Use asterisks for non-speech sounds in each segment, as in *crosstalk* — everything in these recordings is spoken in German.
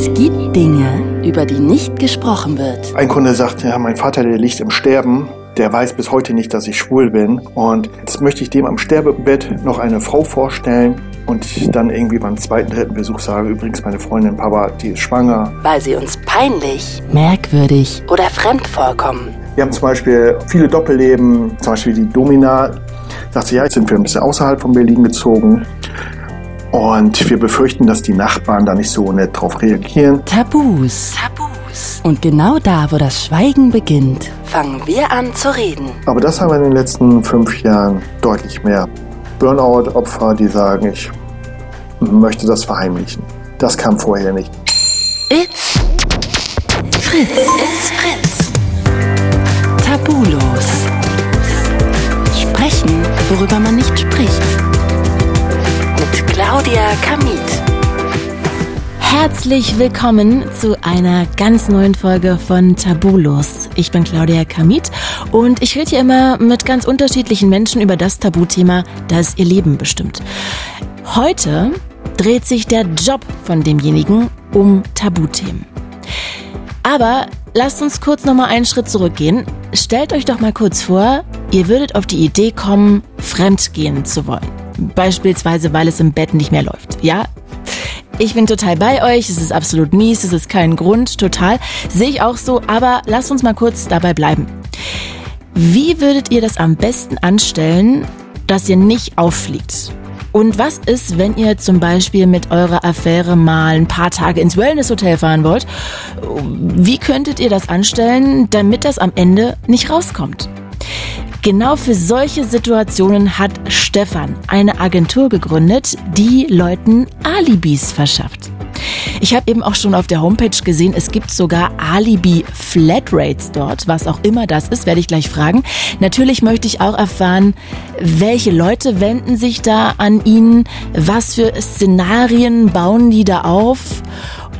Es gibt Dinge, über die nicht gesprochen wird. Ein Kunde sagt, ja, mein Vater, der liegt im Sterben. Der weiß bis heute nicht, dass ich schwul bin. Und jetzt möchte ich dem am Sterbebett noch eine Frau vorstellen und dann irgendwie beim zweiten, dritten Besuch sage, übrigens meine Freundin Papa, die ist schwanger. Weil sie uns peinlich, merkwürdig oder fremd vorkommen. Wir haben zum Beispiel viele Doppelleben, zum Beispiel die Domina. Sagte, ja, jetzt sind wir ein bisschen außerhalb von Berlin gezogen. Und wir befürchten, dass die Nachbarn da nicht so nett drauf reagieren. Tabus. Tabus. Und genau da, wo das Schweigen beginnt, fangen wir an zu reden. Aber das haben wir in den letzten fünf Jahren deutlich mehr. Burnout-Opfer, die sagen, ich möchte das verheimlichen. Das kam vorher nicht. It's Fritz. It's Fritz. Tabulos. Sprechen, worüber man Claudia Kamit. Herzlich willkommen zu einer ganz neuen Folge von Tabulos. Ich bin Claudia Kamit und ich rede hier immer mit ganz unterschiedlichen Menschen über das Tabuthema, das ihr Leben bestimmt. Heute dreht sich der Job von demjenigen um Tabuthemen. Aber lasst uns kurz nochmal einen Schritt zurückgehen. Stellt euch doch mal kurz vor, ihr würdet auf die Idee kommen, fremdgehen zu wollen. Beispielsweise, weil es im Bett nicht mehr läuft. Ja, ich bin total bei euch, es ist absolut mies, es ist kein Grund, total. Sehe ich auch so, aber lasst uns mal kurz dabei bleiben. Wie würdet ihr das am besten anstellen, dass ihr nicht auffliegt? Und was ist, wenn ihr zum Beispiel mit eurer Affäre mal ein paar Tage ins Wellnesshotel fahren wollt? Wie könntet ihr das anstellen, damit das am Ende nicht rauskommt? Genau für solche Situationen hat Stefan eine Agentur gegründet, die Leuten Alibis verschafft. Ich habe eben auch schon auf der Homepage gesehen, es gibt sogar Alibi Flatrates dort, was auch immer das ist, werde ich gleich fragen. Natürlich möchte ich auch erfahren, welche Leute wenden sich da an ihn, was für Szenarien bauen die da auf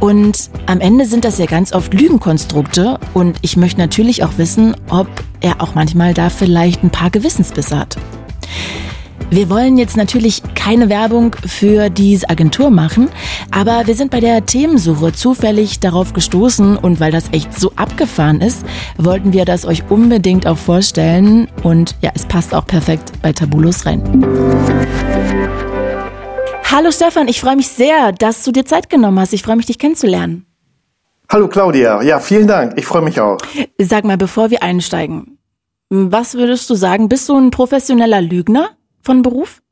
und am Ende sind das ja ganz oft Lügenkonstrukte und ich möchte natürlich auch wissen, ob er auch manchmal da vielleicht ein paar Gewissensbisse hat. Wir wollen jetzt natürlich keine Werbung für diese Agentur machen, aber wir sind bei der Themensuche zufällig darauf gestoßen und weil das echt so abgefahren ist, wollten wir das euch unbedingt auch vorstellen und ja, es passt auch perfekt bei Tabulos rein. Hallo Stefan, ich freue mich sehr, dass du dir Zeit genommen hast. Ich freue mich, dich kennenzulernen. Hallo Claudia, ja, vielen Dank. Ich freue mich auch. Sag mal, bevor wir einsteigen, was würdest du sagen? Bist du ein professioneller Lügner? von Beruf?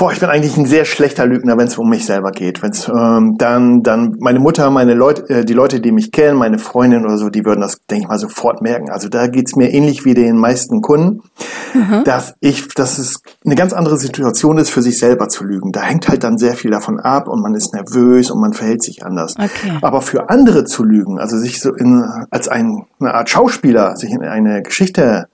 Boah, ich bin eigentlich ein sehr schlechter Lügner, wenn es um mich selber geht. Wenn's ähm, dann, dann meine Mutter, meine Leute, äh, die Leute, die mich kennen, meine Freundin oder so, die würden das, denke ich mal, sofort merken. Also da geht's mir ähnlich wie den meisten Kunden, mhm. dass ich, dass es eine ganz andere Situation ist, für sich selber zu lügen. Da hängt halt dann sehr viel davon ab und man ist nervös und man verhält sich anders. Okay. Aber für andere zu lügen, also sich so in, als ein, eine Art Schauspieler, sich in eine Geschichte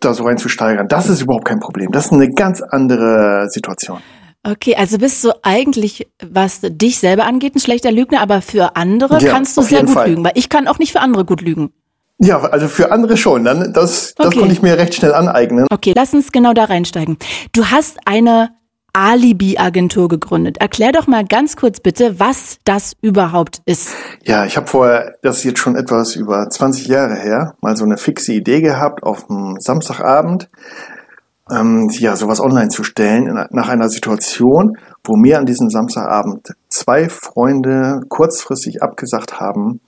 da so reinzusteigern, das ist überhaupt kein Problem. Das ist eine ganz andere Situation. Okay, also bist du eigentlich, was dich selber angeht, ein schlechter Lügner, aber für andere ja, kannst du sehr gut Fall. lügen, weil ich kann auch nicht für andere gut lügen. Ja, also für andere schon. Dann das, das okay. konnte ich mir recht schnell aneignen. Okay, lass uns genau da reinsteigen. Du hast eine Alibi-Agentur gegründet. Erklär doch mal ganz kurz bitte, was das überhaupt ist. Ja, ich habe vorher, das ist jetzt schon etwas über 20 Jahre her, mal so eine fixe Idee gehabt, auf einem Samstagabend ähm, ja sowas online zu stellen, nach einer Situation, wo mir an diesem Samstagabend zwei Freunde kurzfristig abgesagt haben,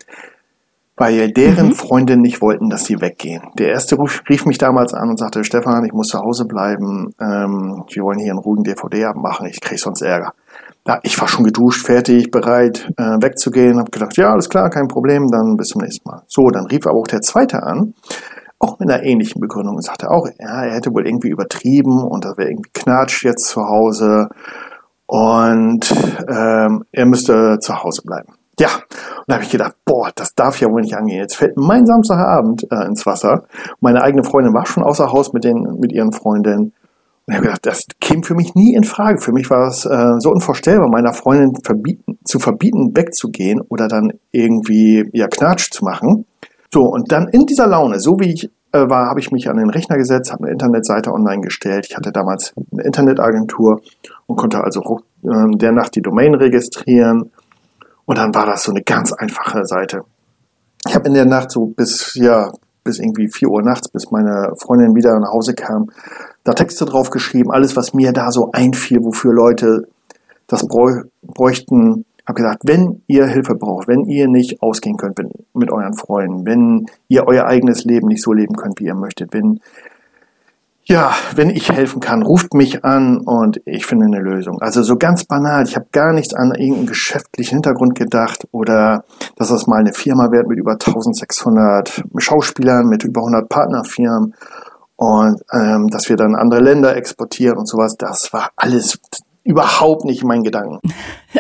weil deren mhm. Freunde nicht wollten, dass sie weggehen. Der erste rief, rief, mich damals an und sagte, Stefan, ich muss zu Hause bleiben, ähm, wir wollen hier einen ruhigen DVD abmachen, ich krieg sonst Ärger. Ja, ich war schon geduscht, fertig, bereit, äh, wegzugehen, habe gedacht, ja, alles klar, kein Problem, dann bis zum nächsten Mal. So, dann rief aber auch der zweite an, auch mit einer ähnlichen Begründung und sagte auch, ja, er hätte wohl irgendwie übertrieben und das wäre irgendwie Knatsch jetzt zu Hause und ähm, er müsste zu Hause bleiben. Ja, und da habe ich gedacht, boah, das darf ja wohl nicht angehen. Jetzt fällt mein Samstagabend äh, ins Wasser. Meine eigene Freundin war schon außer Haus mit, den, mit ihren Freundinnen. Und ich habe gedacht, das käme für mich nie in Frage. Für mich war es äh, so unvorstellbar, meiner Freundin verbieten, zu verbieten, wegzugehen oder dann irgendwie ja Knatsch zu machen. So, und dann in dieser Laune, so wie ich äh, war, habe ich mich an den Rechner gesetzt, habe eine Internetseite online gestellt. Ich hatte damals eine Internetagentur und konnte also äh, der Nacht die Domain registrieren Und dann war das so eine ganz einfache Seite. Ich habe in der Nacht so bis, ja, bis irgendwie 4 Uhr nachts, bis meine Freundin wieder nach Hause kam, da Texte drauf geschrieben, alles, was mir da so einfiel, wofür Leute das bräuchten. Habe gesagt, wenn ihr Hilfe braucht, wenn ihr nicht ausgehen könnt mit euren Freunden, wenn ihr euer eigenes Leben nicht so leben könnt, wie ihr möchtet, wenn ja, wenn ich helfen kann, ruft mich an und ich finde eine Lösung. Also so ganz banal. Ich habe gar nichts an irgendeinen geschäftlichen Hintergrund gedacht oder dass das mal eine Firma wird mit über 1600 Schauspielern, mit über 100 Partnerfirmen und ähm, dass wir dann andere Länder exportieren und sowas. Das war alles überhaupt nicht mein Gedanken.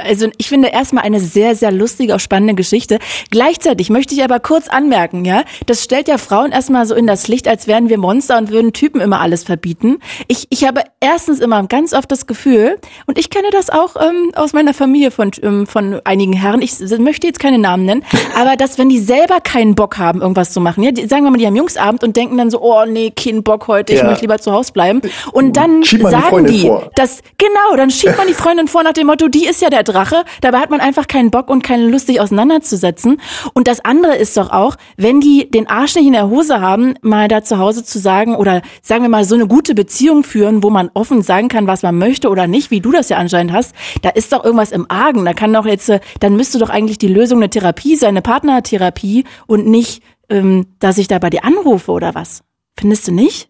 Also ich finde erstmal eine sehr, sehr lustige, auch spannende Geschichte. Gleichzeitig möchte ich aber kurz anmerken, ja, das stellt ja Frauen erstmal so in das Licht, als wären wir Monster und würden Typen immer alles verbieten. Ich, ich habe erstens immer ganz oft das Gefühl, und ich kenne das auch ähm, aus meiner Familie von, ähm, von einigen Herren, ich möchte jetzt keine Namen nennen, *laughs* aber dass wenn die selber keinen Bock haben, irgendwas zu machen, ja, die, sagen wir mal, die haben Jungsabend und denken dann so, oh nee, kein Bock heute, ich ja. möchte lieber zu Hause bleiben. Und dann sagen die, die dass, genau, dann schiebt man die Freundin vor nach dem Motto, die ist ja der Drache. Dabei hat man einfach keinen Bock und keine Lust, sich auseinanderzusetzen. Und das andere ist doch auch, wenn die den Arsch nicht in der Hose haben, mal da zu Hause zu sagen oder sagen wir mal so eine gute Beziehung führen, wo man offen sagen kann, was man möchte oder nicht, wie du das ja anscheinend hast, da ist doch irgendwas im Argen. Da kann doch jetzt, äh, dann müsste doch eigentlich die Lösung eine Therapie sein, eine Partnertherapie und nicht, ähm, dass ich da bei dir anrufe oder was. Findest du nicht?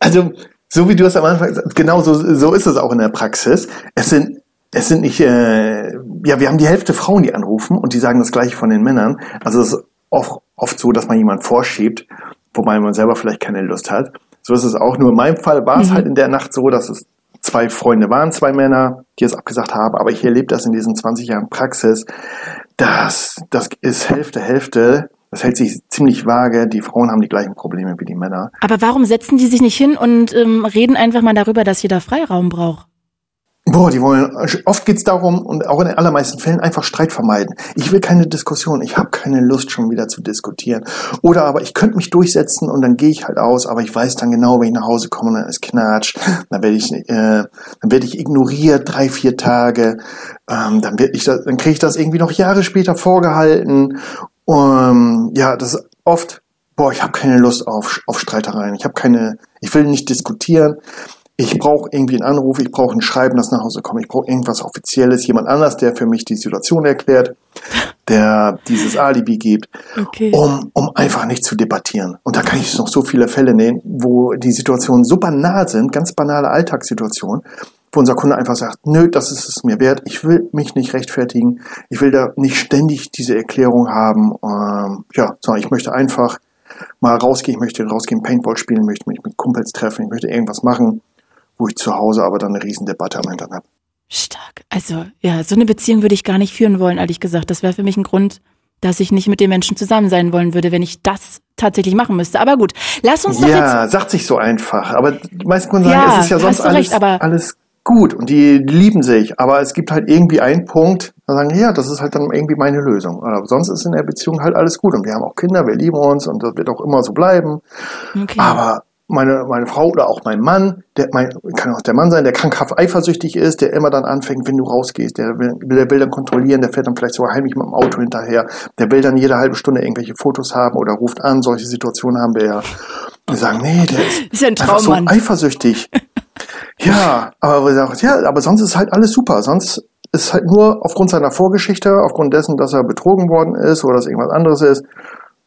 Also so wie du es am Anfang gesagt genau so, so ist es auch in der Praxis. Es sind es sind nicht, äh, ja, wir haben die Hälfte Frauen, die anrufen und die sagen das gleiche von den Männern. Also es ist oft, oft so, dass man jemand vorschiebt, wobei man selber vielleicht keine Lust hat. So ist es auch. Nur in meinem Fall war es mhm. halt in der Nacht so, dass es zwei Freunde waren, zwei Männer, die es abgesagt haben. Aber ich erlebe das in diesen 20 Jahren Praxis. Das, das ist Hälfte, Hälfte. Das hält sich ziemlich vage. Die Frauen haben die gleichen Probleme wie die Männer. Aber warum setzen die sich nicht hin und ähm, reden einfach mal darüber, dass jeder Freiraum braucht? Boah, die wollen, oft geht's darum, und auch in den allermeisten Fällen, einfach Streit vermeiden. Ich will keine Diskussion, ich habe keine Lust schon wieder zu diskutieren. Oder aber ich könnte mich durchsetzen und dann gehe ich halt aus, aber ich weiß dann genau, wenn ich nach Hause komme, dann ist Knatsch, dann werde ich, äh, dann werde ich ignoriert drei, vier Tage, ähm, dann werd ich dann kriege ich das irgendwie noch Jahre später vorgehalten. Um, ja, das ist oft, boah, ich habe keine Lust auf, auf Streitereien, ich habe keine, ich will nicht diskutieren ich brauche irgendwie einen Anruf, ich brauche ein Schreiben, das nach Hause kommt, ich brauche irgendwas Offizielles, jemand anders, der für mich die Situation erklärt, der dieses Alibi gibt, okay. um, um einfach nicht zu debattieren. Und da kann ich noch so viele Fälle nehmen, wo die Situationen so banal sind, ganz banale Alltagssituationen, wo unser Kunde einfach sagt, nö, das ist es mir wert, ich will mich nicht rechtfertigen, ich will da nicht ständig diese Erklärung haben, ähm, ja, sondern ich möchte einfach mal rausgehen, ich möchte rausgehen, Paintball spielen, möchte mich mit Kumpels treffen, ich möchte irgendwas machen wo ich zu Hause aber dann eine Riesendebatte am Hintern habe. Stark. Also ja, so eine Beziehung würde ich gar nicht führen wollen, ehrlich gesagt. Das wäre für mich ein Grund, dass ich nicht mit den Menschen zusammen sein wollen würde, wenn ich das tatsächlich machen müsste. Aber gut, lass uns doch ja, jetzt... Ja, sagt sich so einfach. Aber die meisten Kunden sagen, ja, es ist ja sonst alles, recht, alles gut und die lieben sich. Aber es gibt halt irgendwie einen Punkt, da sagen, ja, das ist halt dann irgendwie meine Lösung. Aber sonst ist in der Beziehung halt alles gut und wir haben auch Kinder, wir lieben uns und das wird auch immer so bleiben. Okay. Aber meine, meine Frau oder auch mein Mann, der mein, kann auch der Mann sein, der krankhaft eifersüchtig ist, der immer dann anfängt, wenn du rausgehst, der will, der will dann kontrollieren, der fährt dann vielleicht sogar heimlich mit dem Auto hinterher, der will dann jede halbe Stunde irgendwelche Fotos haben oder ruft an, solche Situationen haben wir ja. Wir sagen, nee, der ist, ist ein einfach so eifersüchtig. ja, aber wir sagen, ja, aber sonst ist halt alles super, sonst ist halt nur aufgrund seiner Vorgeschichte, aufgrund dessen, dass er betrogen worden ist oder dass irgendwas anderes ist.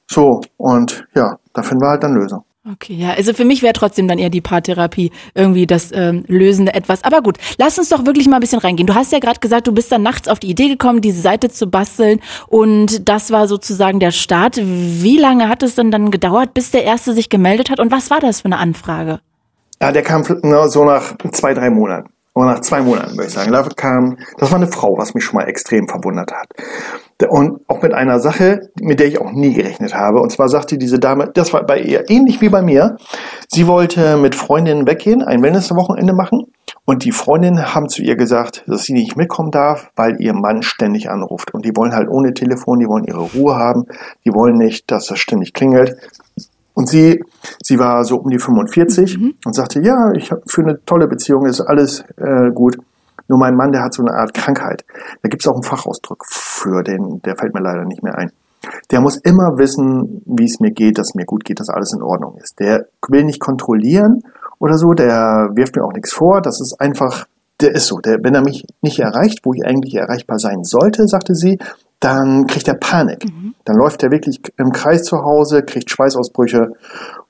So, und ja, da finden wir halt dann Lösung. Okay, ja, also für mich wäre trotzdem dann eher die Paartherapie irgendwie das ähm, lösende etwas. Aber gut, lass uns doch wirklich mal ein bisschen reingehen. Du hast ja gerade gesagt, du bist dann nachts auf die Idee gekommen, diese Seite zu basteln und das war sozusagen der Start. Wie lange hat es denn dann gedauert, bis der erste sich gemeldet hat und was war das für eine Anfrage? Ja, der kam so nach zwei, drei Monaten. Oder nach zwei Monaten, würde ich sagen. Da kam, das war eine Frau, was mich schon mal extrem verwundert hat. Und auch mit einer Sache, mit der ich auch nie gerechnet habe. Und zwar sagte diese Dame, das war bei ihr ähnlich wie bei mir. Sie wollte mit Freundinnen weggehen, ein Wellnesswochenende machen. Und die Freundinnen haben zu ihr gesagt, dass sie nicht mitkommen darf, weil ihr Mann ständig anruft. Und die wollen halt ohne Telefon, die wollen ihre Ruhe haben. Die wollen nicht, dass das ständig klingelt. Und sie, sie war so um die 45 mhm. und sagte, ja, ich habe für eine tolle Beziehung ist alles äh, gut. Nur mein Mann, der hat so eine Art Krankheit. Da gibt es auch einen Fachausdruck für den, der fällt mir leider nicht mehr ein. Der muss immer wissen, wie es mir geht, dass es mir gut geht, dass alles in Ordnung ist. Der will nicht kontrollieren oder so, der wirft mir auch nichts vor. Das ist einfach, der ist so. Der, wenn er mich nicht erreicht, wo ich eigentlich erreichbar sein sollte, sagte sie, dann kriegt er Panik. Mhm. Dann läuft er wirklich im Kreis zu Hause, kriegt Schweißausbrüche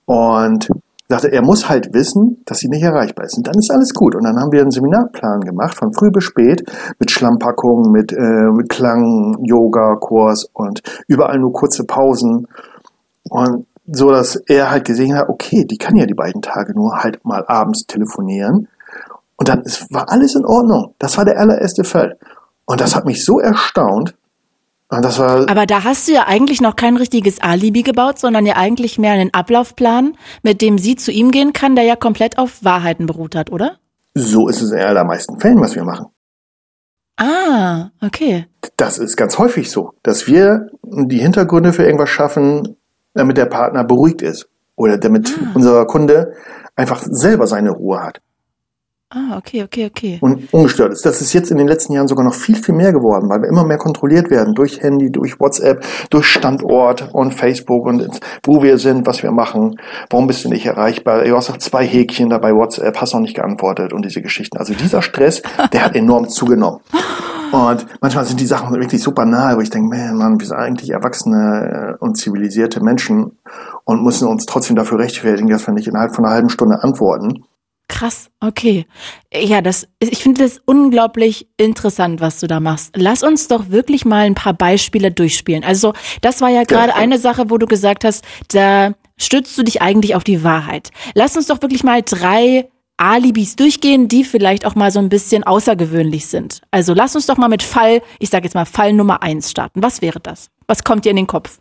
und sagte, er muss halt wissen, dass sie nicht erreichbar ist. Und dann ist alles gut. Und dann haben wir einen Seminarplan gemacht, von früh bis spät, mit Schlammpackungen, mit, äh, mit Klang, Yoga-Kurs und überall nur kurze Pausen. Und so, dass er halt gesehen hat, okay, die kann ja die beiden Tage nur halt mal abends telefonieren. Und dann ist, war alles in Ordnung. Das war der allererste Fall. Und das hat mich so erstaunt, Aber da hast du ja eigentlich noch kein richtiges Alibi gebaut, sondern ja eigentlich mehr einen Ablaufplan, mit dem sie zu ihm gehen kann, der ja komplett auf Wahrheiten beruht hat, oder? So ist es in allermeisten Fällen, was wir machen. Ah, okay. Das ist ganz häufig so, dass wir die Hintergründe für irgendwas schaffen, damit der Partner beruhigt ist oder damit ah. unser Kunde einfach selber seine Ruhe hat. Ah, okay, okay, okay. Und ungestört ist. Das ist jetzt in den letzten Jahren sogar noch viel, viel mehr geworden, weil wir immer mehr kontrolliert werden durch Handy, durch WhatsApp, durch Standort und Facebook und wo wir sind, was wir machen. Warum bist du nicht erreichbar? Du hast noch zwei Häkchen dabei WhatsApp, hast noch nicht geantwortet und diese Geschichten. Also dieser Stress, der hat enorm zugenommen. Und manchmal sind die Sachen wirklich super nahe, wo ich denke, man, Mann, wir sind eigentlich erwachsene äh, und zivilisierte Menschen und müssen uns trotzdem dafür rechtfertigen, dass wir nicht innerhalb von einer halben Stunde antworten. Krass, okay. Ja, das, ich finde das unglaublich interessant, was du da machst. Lass uns doch wirklich mal ein paar Beispiele durchspielen. Also, das war ja gerade ja, eine Sache, wo du gesagt hast, da stützt du dich eigentlich auf die Wahrheit. Lass uns doch wirklich mal drei Alibis durchgehen, die vielleicht auch mal so ein bisschen außergewöhnlich sind. Also lass uns doch mal mit Fall, ich sage jetzt mal Fall Nummer eins starten. Was wäre das? Was kommt dir in den Kopf?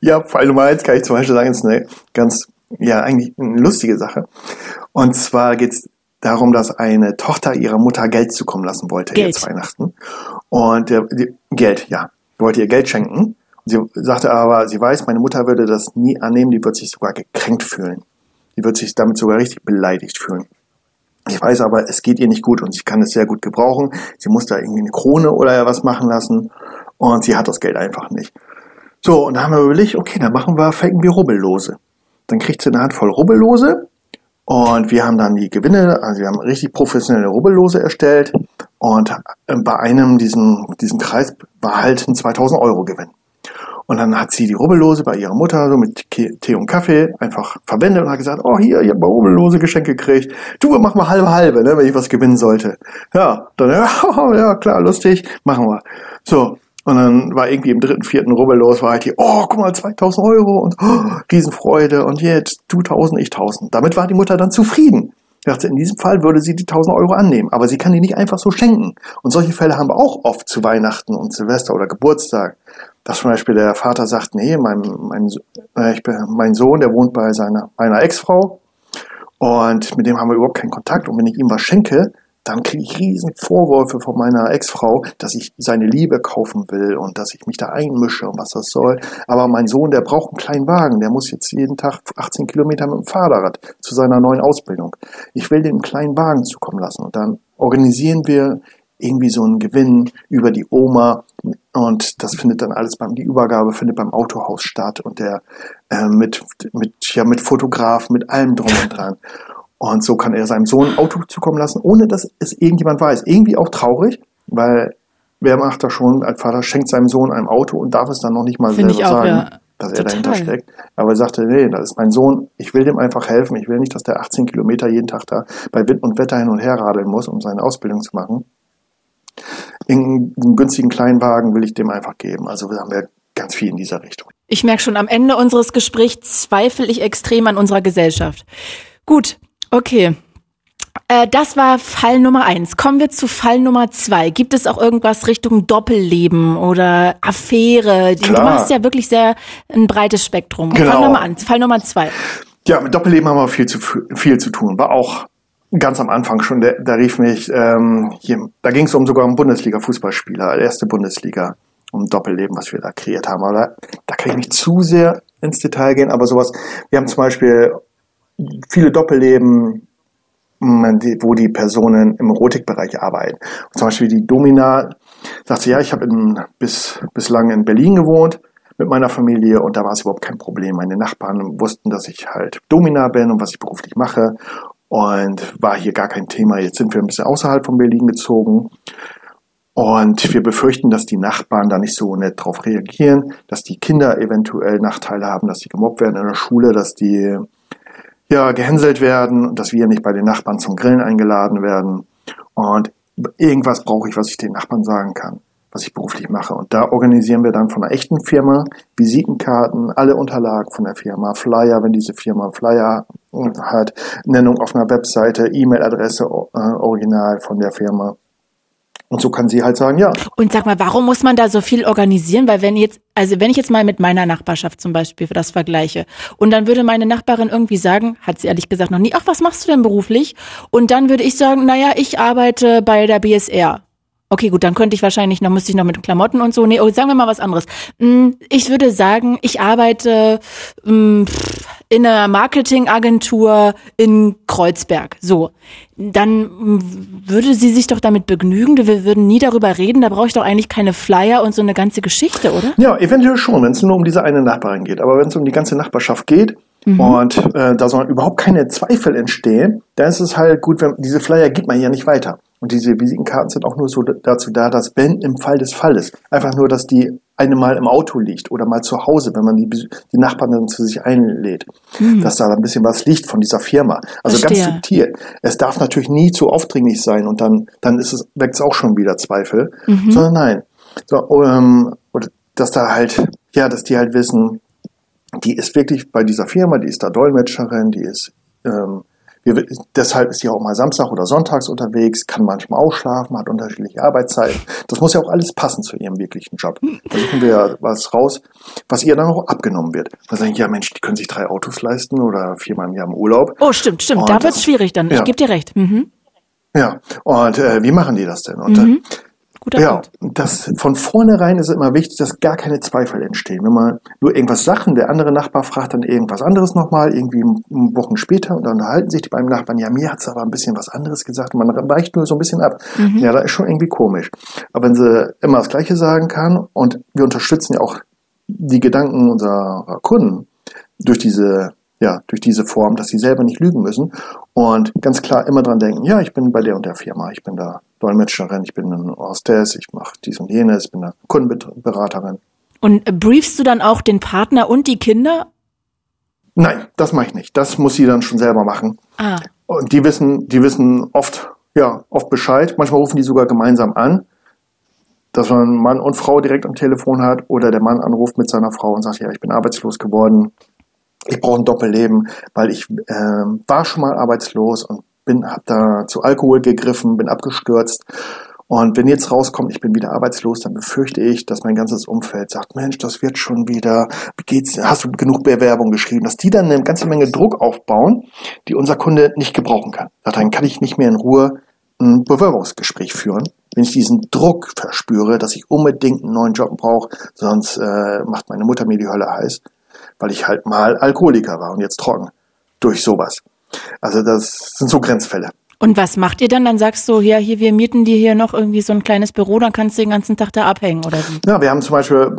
Ja, Fall Nummer eins kann ich zum Beispiel sagen, ist eine ganz ja eigentlich eine lustige Sache. Und zwar geht es darum, dass eine Tochter ihrer Mutter Geld zukommen lassen wollte Geld. jetzt Weihnachten. Und äh, Geld, ja, wollte ihr Geld schenken. Sie sagte aber, sie weiß, meine Mutter würde das nie annehmen, die wird sich sogar gekränkt fühlen. Die wird sich damit sogar richtig beleidigt fühlen. Ich weiß aber, es geht ihr nicht gut und sie kann es sehr gut gebrauchen. Sie muss da irgendwie eine Krone oder was machen lassen und sie hat das Geld einfach nicht. So, und da haben wir überlegt, okay, dann machen wir, faken wir Rubbellose. Dann kriegt sie eine Handvoll Rubbellose und wir haben dann die Gewinne, also wir haben richtig professionelle Rubbellose erstellt und äh, bei einem diesem, diesem Kreis war halt ein 2000 Euro Gewinn. Und dann hat sie die Rubbellose bei ihrer Mutter so mit Tee und Kaffee einfach verwendet und hat gesagt, oh hier, ich habe mal Rubbellose Geschenke gekriegt. Du, mach mal halbe halbe, ne, wenn ich was gewinnen sollte. Ja, dann, *laughs* ja, klar, lustig, machen wir. So, und dann war irgendwie im dritten, vierten Rubbel los, war halt hier, oh, guck mal, 2000 Euro und oh, Riesenfreude und jetzt du 1000, ich 1000. Damit war die Mutter dann zufrieden. Ich dachte, in diesem Fall würde sie die 1000 Euro annehmen, aber sie kann die nicht einfach so schenken. Und solche Fälle haben wir auch oft zu Weihnachten und Silvester oder Geburtstag. Dass zum Beispiel der Vater sagt, nee, mein, mein, äh, ich bin, mein Sohn, der wohnt bei seiner, meiner Ex-Frau und mit dem haben wir überhaupt keinen Kontakt. Und wenn ich ihm was schenke, dann kriege ich riesen Vorwürfe von meiner Ex-Frau, dass ich seine Liebe kaufen will und dass ich mich da einmische und was das soll. Aber mein Sohn, der braucht einen kleinen Wagen, der muss jetzt jeden Tag 18 Kilometer mit dem Fahrrad zu seiner neuen Ausbildung. Ich will einen kleinen Wagen zukommen lassen und dann organisieren wir irgendwie so einen Gewinn über die Oma und das findet dann alles beim, die Übergabe findet beim Autohaus statt und der äh, mit, mit, ja, mit Fotograf, mit allem drum und dran. *laughs* Und so kann er seinem Sohn ein Auto zukommen lassen, ohne dass es irgendjemand weiß. Irgendwie auch traurig, weil wer macht das schon als Vater, schenkt seinem Sohn ein Auto und darf es dann noch nicht mal Find selber auch, sagen, ja. dass er Total. dahinter steckt. Aber er sagte, nee, das ist mein Sohn, ich will dem einfach helfen. Ich will nicht, dass der 18 Kilometer jeden Tag da bei Wind und Wetter hin und her radeln muss, um seine Ausbildung zu machen. In einem günstigen Kleinwagen will ich dem einfach geben. Also haben wir ganz viel in dieser Richtung. Ich merke schon, am Ende unseres Gesprächs zweifle ich extrem an unserer Gesellschaft. Gut, Okay. Äh, das war Fall Nummer eins. Kommen wir zu Fall Nummer zwei. Gibt es auch irgendwas Richtung Doppelleben oder Affäre? Klar. Du machst ja wirklich sehr ein breites Spektrum. Genau. Fang Nummer an. Fall Nummer zwei. Ja, mit Doppelleben haben wir viel zu viel zu tun. War auch ganz am Anfang schon. Der, da rief mich, ähm, hier, da ging es um sogar einen Bundesliga-Fußballspieler, erste Bundesliga, um Doppelleben, was wir da kreiert haben. Aber da, da kann ich nicht zu sehr ins Detail gehen. Aber sowas. Wir haben zum Beispiel viele Doppelleben. wo die Personen im Erotikbereich arbeiten. Und zum Beispiel die Domina sagte, ja, ich habe bis, bislang in Berlin gewohnt mit meiner Familie und da war es überhaupt kein Problem. Meine Nachbarn wussten, dass ich halt Domina bin und was ich beruflich mache und war hier gar kein Thema. Jetzt sind wir ein bisschen außerhalb von Berlin gezogen und wir befürchten, dass die Nachbarn da nicht so nett drauf reagieren, dass die Kinder eventuell Nachteile haben, dass die gemobbt werden in der Schule, dass die ja gehänselt werden, dass wir nicht bei den Nachbarn zum Grillen eingeladen werden. Und irgendwas brauche ich, was ich den Nachbarn sagen kann, was ich beruflich mache. Und da organisieren wir dann von einer echten Firma Visitenkarten, alle Unterlagen von der Firma, Flyer, wenn diese Firma Flyer hat, Nennung auf einer Webseite, E-Mail-Adresse äh, original von der Firma. Und so kann sie halt sagen, ja. Und sag mal, warum muss man da so viel organisieren? Weil wenn jetzt, also wenn ich jetzt mal mit meiner Nachbarschaft zum Beispiel das vergleiche und dann würde meine Nachbarin irgendwie sagen, hat sie ehrlich gesagt noch nie, ach, was machst du denn beruflich? Und dann würde ich sagen, naja, ich arbeite bei der BSR. Okay, gut, dann könnte ich wahrscheinlich noch, müsste ich noch mit Klamotten und so. Nee, oh, sagen wir mal was anderes. Hm, ich würde sagen, ich arbeite hm, in einer Marketingagentur in Kreuzberg. So. Dann würde sie sich doch damit begnügen. Wir würden nie darüber reden. Da brauche ich doch eigentlich keine Flyer und so eine ganze Geschichte, oder? Ja, eventuell schon, wenn es nur um diese eine Nachbarin geht. Aber wenn es um die ganze Nachbarschaft geht, Mhm. Und äh, da sollen überhaupt keine Zweifel entstehen. Dann ist es halt gut, wenn diese Flyer gibt man ja nicht weiter. Und diese Visitenkarten sind auch nur so dazu da, dass wenn im Fall des Falles einfach nur, dass die eine mal im Auto liegt oder mal zu Hause, wenn man die, die Nachbarn dann zu sich einlädt, mhm. dass da ein bisschen was liegt von dieser Firma. Also Verstehe. ganz subtil. Es darf natürlich nie zu aufdringlich sein und dann, dann ist es, weckt es auch schon wieder Zweifel. Mhm. Sondern nein. So, ähm, oder dass da halt, ja, dass die halt wissen, die ist wirklich bei dieser Firma, die ist da Dolmetscherin, die ist ähm, wir, deshalb ist sie auch mal Samstag oder Sonntags unterwegs, kann manchmal ausschlafen, hat unterschiedliche Arbeitszeiten. Das muss ja auch alles passen zu ihrem wirklichen Job. Da suchen wir ja was raus, was ihr dann auch abgenommen wird. Da sagen, ja Mensch, die können sich drei Autos leisten oder viermal im Jahr im Urlaub. Oh, stimmt, stimmt. Und da wird es schwierig dann. Ja. Ich gebe dir recht. Mhm. Ja, und äh, wie machen die das denn? Und mhm. Guter ja, Punkt. das von vornherein ist es immer wichtig, dass gar keine Zweifel entstehen. Wenn man nur irgendwas sagt und der andere Nachbar fragt dann irgendwas anderes nochmal, irgendwie Wochen später und dann unterhalten sich die beim Nachbarn, ja, mir hat es aber ein bisschen was anderes gesagt und man weicht nur so ein bisschen ab. Mhm. Ja, da ist schon irgendwie komisch. Aber wenn sie immer das Gleiche sagen kann und wir unterstützen ja auch die Gedanken unserer Kunden durch diese ja, durch diese Form, dass sie selber nicht lügen müssen und ganz klar immer dran denken, ja, ich bin bei der und der Firma, ich bin da Dolmetscherin, ich bin ein Hostess, ich mache dies und jenes, ich bin eine Kundenberaterin. Und briefst du dann auch den Partner und die Kinder? Nein, das mache ich nicht. Das muss sie dann schon selber machen. Ah. Und die wissen, die wissen oft, ja, oft Bescheid. Manchmal rufen die sogar gemeinsam an, dass man Mann und Frau direkt am Telefon hat oder der Mann anruft mit seiner Frau und sagt, ja, ich bin arbeitslos geworden. Ich brauche ein Doppelleben, weil ich äh, war schon mal arbeitslos und bin, hab da zu Alkohol gegriffen, bin abgestürzt. Und wenn jetzt rauskommt, ich bin wieder arbeitslos, dann befürchte ich, dass mein ganzes Umfeld sagt, Mensch, das wird schon wieder, geht's, hast du genug Bewerbung geschrieben, dass die dann eine ganze Menge Druck aufbauen, die unser Kunde nicht gebrauchen kann. Dann kann ich nicht mehr in Ruhe ein Bewerbungsgespräch führen, wenn ich diesen Druck verspüre, dass ich unbedingt einen neuen Job brauche, sonst äh, macht meine Mutter mir die Hölle heiß, weil ich halt mal Alkoholiker war und jetzt trocken durch sowas. Also das sind so Grenzfälle. Und was macht ihr dann? Dann sagst du, ja, hier, wir mieten dir hier noch irgendwie so ein kleines Büro, dann kannst du den ganzen Tag da abhängen, oder wie? Ja, wir haben zum Beispiel,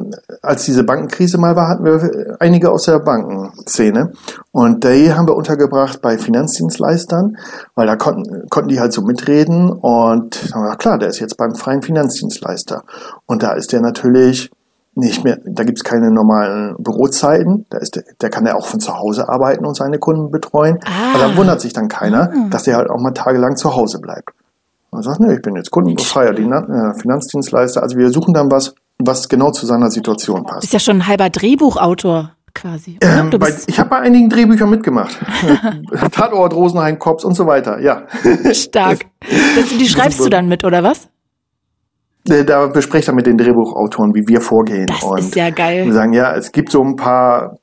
als diese Bankenkrise mal war, hatten wir einige aus der Bankenszene. Und die haben wir untergebracht bei Finanzdienstleistern, weil da konnten, konnten die halt so mitreden. Und na klar, der ist jetzt beim freien Finanzdienstleister. Und da ist der natürlich nicht mehr, da gibt's keine normalen Bürozeiten. Da ist der, der kann ja auch von zu Hause arbeiten und seine Kunden betreuen. Ah. Aber da wundert sich dann keiner, ah. dass der halt auch mal tagelang zu Hause bleibt. Und sagt, ne, ich bin jetzt kundenbefreier äh, Finanzdienstleister. Also wir suchen dann was, was genau zu seiner Situation passt. Ist ja schon ein halber Drehbuchautor quasi. Ähm, bei, ich habe bei einigen Drehbüchern mitgemacht. *laughs* Tatort, Rosenheim, Kops und so weiter, ja. Stark. *laughs* Das, die schreibst du dann mit, oder was? Da bespreche ich mit den Drehbuchautoren, wie wir vorgehen. Das und ist ja geil. Wir sagen, ja, es gibt so ein paar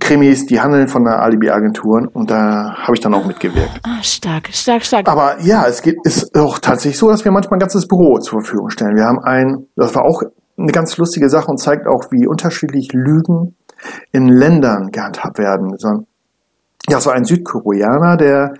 Krimis, die handeln von der Alibi-Agenturen und da habe ich dann auch mitgewirkt. Ah, stark, stark, stark. Aber ja, es geht, ist auch tatsächlich so, dass wir manchmal ein ganzes Büro zur Verfügung stellen. Wir haben ein, das war auch eine ganz lustige Sache und zeigt auch, wie unterschiedlich Lügen in Ländern gehandhabt werden. Ja, es war ein Südkoreaner, der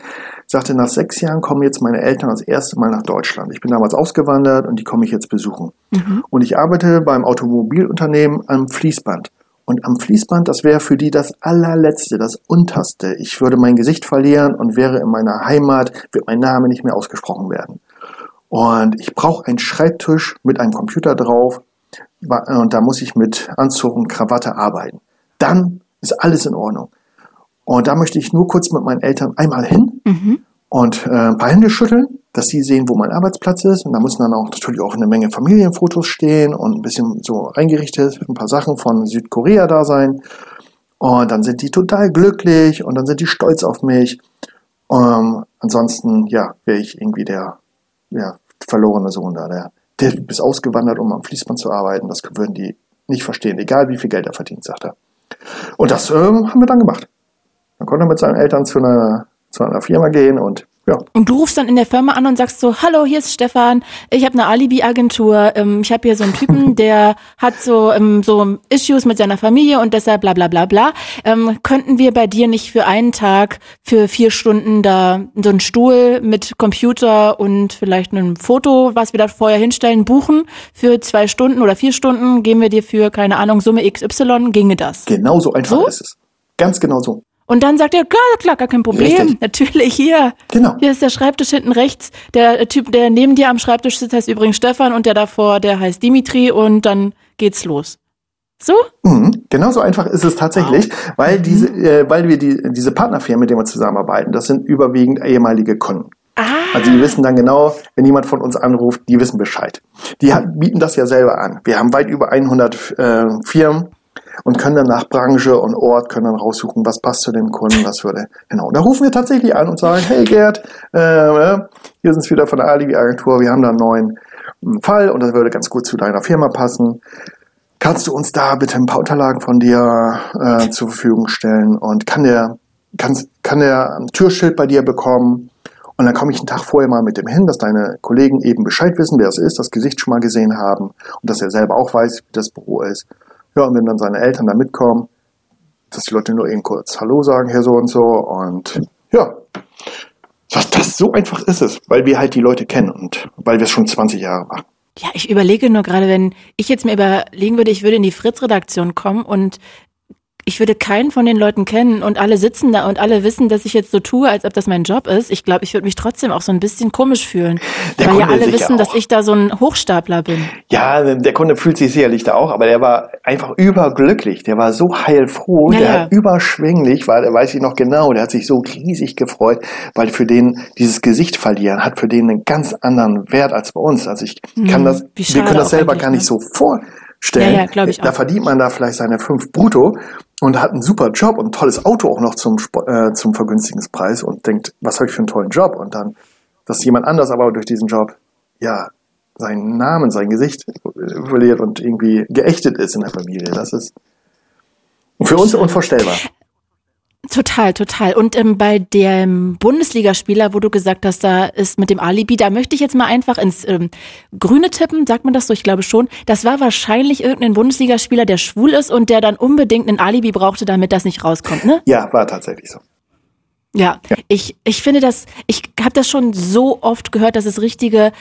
sagte, nach sechs Jahren kommen jetzt meine Eltern das erste Mal nach Deutschland. Ich bin damals ausgewandert und die komme ich jetzt besuchen. Mhm. Und ich arbeite beim Automobilunternehmen am Fließband. Und am Fließband, das wäre für die das allerletzte, das unterste. Ich würde mein Gesicht verlieren und wäre in meiner Heimat, wird mein Name nicht mehr ausgesprochen werden. Und ich brauche einen Schreibtisch mit einem Computer drauf. Und da muss ich mit Anzug und Krawatte arbeiten. Dann ist alles in Ordnung. Und da möchte ich nur kurz mit meinen Eltern einmal hin mhm. und äh, ein paar Hände schütteln, dass sie sehen, wo mein Arbeitsplatz ist. Und da müssen dann auch natürlich auch eine Menge Familienfotos stehen und ein bisschen so eingerichtet, ein paar Sachen von Südkorea da sein. Und dann sind die total glücklich und dann sind die stolz auf mich. Ähm, ansonsten, ja, wäre ich irgendwie der ja, verlorene Sohn da. Der, der ist ausgewandert, um am Fließband zu arbeiten. Das würden die nicht verstehen, egal wie viel Geld er verdient, sagt er. Und das ähm, haben wir dann gemacht. Dann konnte er mit seinen Eltern zu einer, zu einer Firma gehen und ja. Und du rufst dann in der Firma an und sagst so, hallo, hier ist Stefan, ich habe eine Alibi-Agentur, ähm, ich habe hier so einen Typen, *laughs* der hat so, ähm, so Issues mit seiner Familie und deshalb bla bla bla bla. Ähm, könnten wir bei dir nicht für einen Tag, für vier Stunden da so einen Stuhl mit Computer und vielleicht einem Foto, was wir da vorher hinstellen, buchen? Für zwei Stunden oder vier Stunden geben wir dir für, keine Ahnung, Summe XY, ginge das? Genau so einfach so? ist es. Ganz genau so. Und dann sagt er, klar, klar, gar kein Problem. Richtig. *laughs* Natürlich hier. Genau. Hier ist der Schreibtisch hinten rechts. Der Typ, der neben dir am Schreibtisch sitzt, heißt übrigens Stefan und der davor, der heißt Dimitri und dann geht's los. So? Mhm, genau so einfach ist es tatsächlich, wow. weil diese, äh, weil wir die, diese Partnerfirmen, mit denen wir zusammenarbeiten, das sind überwiegend ehemalige Kunden. Ah. Also die wissen dann genau, wenn jemand von uns anruft, die wissen Bescheid. Die bieten das ja selber an. Wir haben weit über 100 äh, Firmen und können dann nach Branche und Ort können dann raussuchen, was passt zu dem Kunden, was würde. Genau. Und da rufen wir tatsächlich an und sagen, hey Gerd, äh, hier sind es wieder von der Alibi-Agentur, wir haben da einen neuen hm, Fall und das würde ganz gut zu deiner Firma passen. Kannst du uns da bitte ein paar Unterlagen von dir äh, zur Verfügung stellen und kann der, kann, kann der ein Türschild bei dir bekommen? Und dann komme ich einen Tag vorher mal mit dem hin, dass deine Kollegen eben Bescheid wissen, wer es ist, das Gesicht schon mal gesehen haben und dass er selber auch weiß, wie das Büro ist. Ja, und wenn dann seine Eltern da mitkommen, dass die Leute nur eben kurz Hallo sagen, Herr so und so. Und ja, das, das so einfach ist es, weil wir halt die Leute kennen und weil wir es schon 20 Jahre machen. Ja, ich überlege nur gerade, wenn ich jetzt mir überlegen würde, ich würde in die Fritz-Redaktion kommen und ich würde keinen von den Leuten kennen und alle sitzen da und alle wissen, dass ich jetzt so tue, als ob das mein Job ist. Ich glaube, ich würde mich trotzdem auch so ein bisschen komisch fühlen. Der weil Kunde ja alle wissen, auch. dass ich da so ein Hochstapler bin. Ja, der Kunde fühlt sich sicherlich da auch, aber der war einfach überglücklich. Der war so heilfroh, ja, der ja. überschwänglich war, der weiß ich noch genau, der hat sich so riesig gefreut, weil für den dieses Gesicht verlieren hat für den einen ganz anderen Wert als bei uns. Also ich kann hm, das, wir können das selber gar nicht ne? so vorstellen. Ja, ja, ich auch. Da verdient man da vielleicht seine fünf brutto und hat einen super Job und ein tolles Auto auch noch zum, äh, zum Vergünstigungspreis und denkt, was habe ich für einen tollen Job? Und dann, dass jemand anders aber durch diesen Job, ja, seinen Namen, sein Gesicht verliert und irgendwie geächtet ist in der Familie. Das ist für uns unvorstellbar. Total, total. Und ähm, bei dem Bundesligaspieler, wo du gesagt hast, da ist mit dem Alibi, da möchte ich jetzt mal einfach ins ähm, Grüne tippen, sagt man das so, ich glaube schon. Das war wahrscheinlich irgendein Bundesligaspieler, der schwul ist und der dann unbedingt ein Alibi brauchte, damit das nicht rauskommt, ne? Ja, war tatsächlich so. Ja, ja, ich, ich finde das, ich habe das schon so oft gehört, dass es richtige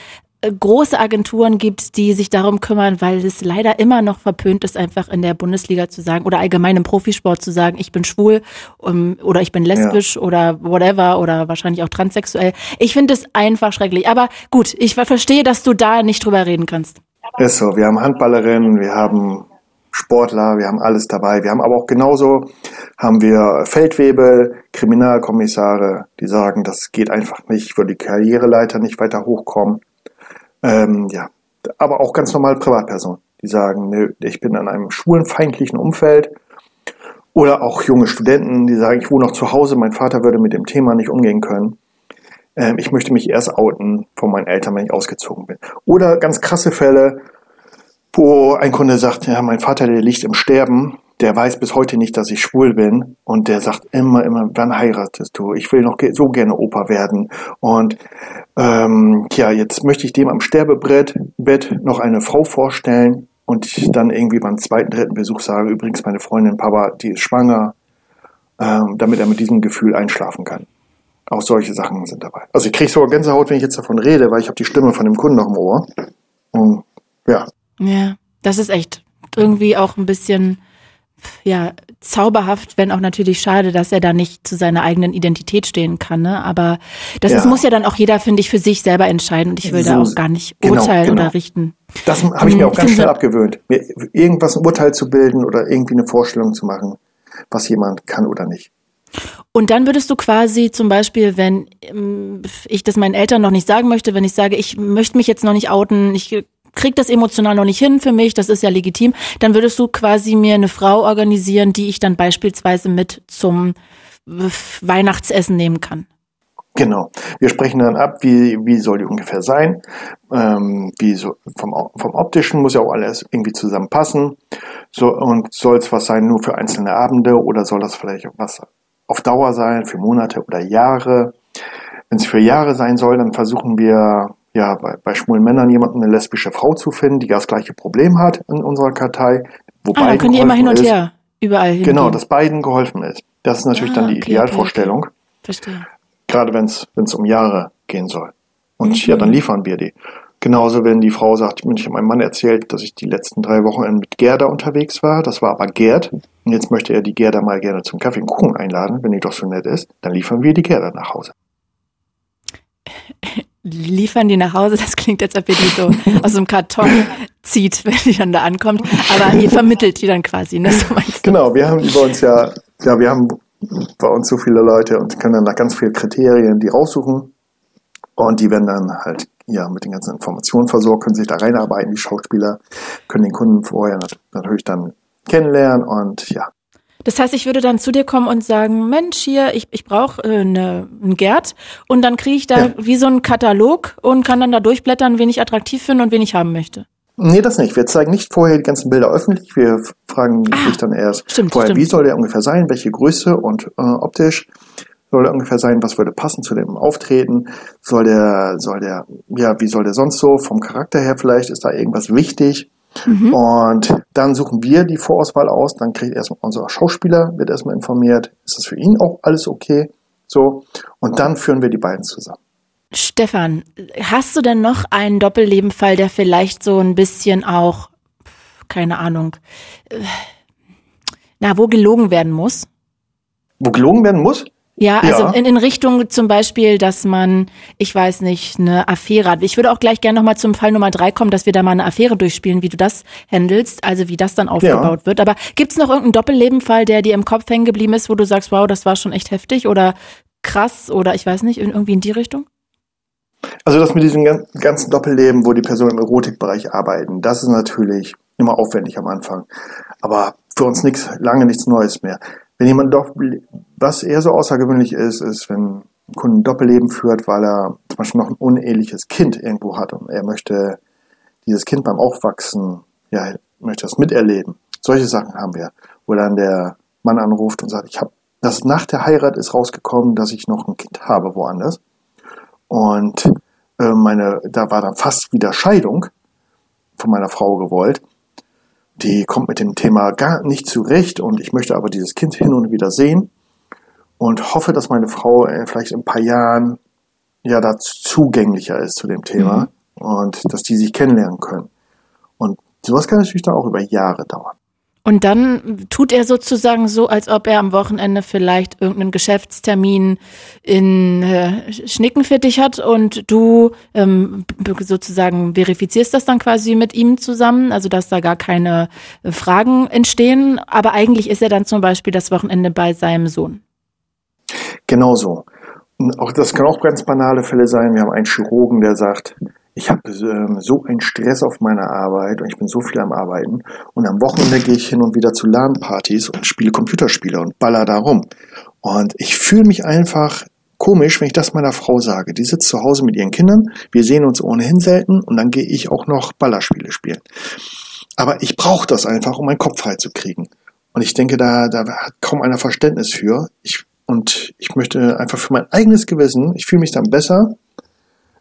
große Agenturen gibt, die sich darum kümmern, weil es leider immer noch verpönt ist, einfach in der Bundesliga zu sagen oder allgemein im Profisport zu sagen, ich bin schwul um, oder ich bin lesbisch ja. oder whatever oder wahrscheinlich auch transsexuell. Ich finde es einfach schrecklich. Aber gut, ich verstehe, dass du da nicht drüber reden kannst. Ist so. Wir haben Handballerinnen, wir haben Sportler, wir haben alles dabei. Wir haben aber auch genauso haben wir Feldwebel, Kriminalkommissare, die sagen, das geht einfach nicht, ich würde die Karriereleiter nicht weiter hochkommen. Ähm, ja, aber auch ganz normal Privatpersonen, die sagen, nö, ich bin in einem schwulenfeindlichen Umfeld. Oder auch junge Studenten, die sagen, ich wohne noch zu Hause, mein Vater würde mit dem Thema nicht umgehen können. Ähm, ich möchte mich erst outen von meinen Eltern, wenn ich ausgezogen bin. Oder ganz krasse Fälle, wo ein Kunde sagt, ja, mein Vater, der liegt im Sterben der weiß bis heute nicht, dass ich schwul bin und der sagt immer, immer, wann heiratest du? Ich will noch so gerne Opa werden. Und ähm, ja, jetzt möchte ich dem am Sterbebrett Bett noch eine Frau vorstellen und dann irgendwie beim zweiten, dritten Besuch sage, übrigens meine Freundin Papa, die ist schwanger, ähm, damit er mit diesem Gefühl einschlafen kann. Auch solche Sachen sind dabei. Also ich kriege sogar Gänsehaut, wenn ich jetzt davon rede, weil ich habe die Stimme von dem Kunden noch im Ohr. Und ja. Ja, das ist echt irgendwie auch ein bisschen ja, zauberhaft, wenn auch natürlich schade, dass er da nicht zu seiner eigenen Identität stehen kann. Ne? Aber das ja. ist, muss ja dann auch jeder, finde ich, für sich selber entscheiden und ich will so, da auch gar nicht genau, urteilen genau. oder richten. Das habe ich mir auch ganz schnell abgewöhnt, mir irgendwas ein Urteil zu bilden oder irgendwie eine Vorstellung zu machen, was jemand kann oder nicht. Und dann würdest du quasi zum Beispiel, wenn ähm, ich das meinen Eltern noch nicht sagen möchte, wenn ich sage, ich möchte mich jetzt noch nicht outen, ich krieg das emotional noch nicht hin für mich, das ist ja legitim, dann würdest du quasi mir eine Frau organisieren, die ich dann beispielsweise mit zum Weihnachtsessen nehmen kann. Genau. Wir sprechen dann ab, wie, wie soll die ungefähr sein. Ähm, wie so vom, vom optischen muss ja auch alles irgendwie zusammenpassen. So, und soll es was sein nur für einzelne Abende oder soll das vielleicht was auf Dauer sein, für Monate oder Jahre? Wenn es für Jahre sein soll, dann versuchen wir ja, bei, bei schwulen Männern jemanden, eine lesbische Frau zu finden, die das gleiche Problem hat in unserer Kartei. Wo ah, dann können die immer hin und ist. her, überall hin. Genau, dass beiden geholfen ist. Das ist natürlich ah, dann die okay, Idealvorstellung. Okay. Verstehe. Gerade wenn es um Jahre gehen soll. Und mhm. ja, dann liefern wir die. Genauso, wenn die Frau sagt, ich habe meinem Mann erzählt, dass ich die letzten drei Wochen mit Gerda unterwegs war. Das war aber Gerd. Und jetzt möchte er die Gerda mal gerne zum Kaffee und Kuchen einladen, wenn die doch so nett ist. Dann liefern wir die Gerda nach Hause *laughs* liefern die nach Hause. *laughs* Das klingt, als ob ihr die so aus dem Karton zieht, wenn die dann da ankommt. Aber ihr vermittelt die dann quasi, ne? So? Genau, wir haben bei uns ja, ja, wir haben bei uns so viele Leute und können dann nach ganz vielen Kriterien die raussuchen. Und die werden dann halt ja mit den ganzen Informationen versorgt, können sich da reinarbeiten. Die Schauspieler können den Kunden vorher natürlich dann kennenlernen und ja, das heißt, ich würde dann zu dir kommen und sagen, Mensch, hier, ich, ich brauche äh, ne, einen Gerd und dann kriege ich da ja. wie so einen Katalog und kann dann da durchblättern, wen ich attraktiv finde und wen ich haben möchte. Nee, das nicht. Wir zeigen nicht vorher die ganzen Bilder öffentlich. Wir fragen ah, dich dann erst stimmt, vorher, stimmt. wie soll der ungefähr sein, welche Größe und äh, optisch soll der ungefähr sein, was würde passen zu dem Auftreten, soll der, soll der, ja, wie soll der sonst so, vom Charakter her vielleicht, ist da irgendwas wichtig, Mhm. Und dann suchen wir die Vorauswahl aus, dann kriegt erstmal unser Schauspieler, wird erstmal informiert, ist das für ihn auch alles okay? So. Und dann führen wir die beiden zusammen. Stefan, hast du denn noch einen Doppellebenfall, der vielleicht so ein bisschen auch, keine Ahnung, äh, na, wo gelogen werden muss? Wo gelogen werden muss? Ja, also ja. In, in Richtung zum Beispiel, dass man, ich weiß nicht, eine Affäre hat. Ich würde auch gleich gerne nochmal zum Fall Nummer drei kommen, dass wir da mal eine Affäre durchspielen, wie du das handelst, also wie das dann aufgebaut ja. wird. Aber gibt's noch irgendeinen Doppellebenfall, der dir im Kopf hängen geblieben ist, wo du sagst, wow, das war schon echt heftig oder krass oder ich weiß nicht, irgendwie in die Richtung? Also das mit diesem ganzen Doppelleben, wo die Personen im Erotikbereich arbeiten, das ist natürlich immer aufwendig am Anfang. Aber für uns nichts, lange nichts Neues mehr. Wenn jemand doch, was eher so außergewöhnlich ist, ist, wenn ein Kunde ein Doppelleben führt, weil er zum Beispiel noch ein uneheliches Kind irgendwo hat und er möchte dieses Kind beim Aufwachsen, ja, möchte das miterleben. Solche Sachen haben wir, wo dann der Mann anruft und sagt, ich habe, das nach der Heirat ist rausgekommen, dass ich noch ein Kind habe woanders. Und äh, meine, da war dann fast wieder Scheidung von meiner Frau gewollt die kommt mit dem Thema gar nicht zurecht und ich möchte aber dieses Kind hin und wieder sehen und hoffe, dass meine Frau äh, vielleicht in ein paar Jahren ja da zugänglicher ist zu dem Thema mhm. und dass die sich kennenlernen können. Und sowas kann natürlich dann auch über Jahre dauern. Und dann tut er sozusagen so, als ob er am Wochenende vielleicht irgendeinen Geschäftstermin in äh, Schnicken für dich hat und du ähm, sozusagen verifizierst das dann quasi mit ihm zusammen, also dass da gar keine äh, Fragen entstehen. Aber eigentlich ist er dann zum Beispiel das Wochenende bei seinem Sohn. Genau so. Auch das kann auch ganz banale Fälle sein. Wir haben einen Chirurgen, der sagt, ich habe ähm, so einen Stress auf meiner Arbeit und ich bin so viel am Arbeiten. Und am Wochenende gehe ich hin und wieder zu LAN-Partys und spiele Computerspiele und baller da rum. Und ich fühle mich einfach komisch, wenn ich das meiner Frau sage. Die sitzt zu Hause mit ihren Kindern, wir sehen uns ohnehin selten und dann gehe ich auch noch Ballerspiele spielen. Aber ich brauche das einfach, um meinen Kopf frei zu kriegen. Und ich denke, da, da hat kaum einer Verständnis für. Ich, und ich möchte einfach für mein eigenes Gewissen, ich fühle mich dann besser,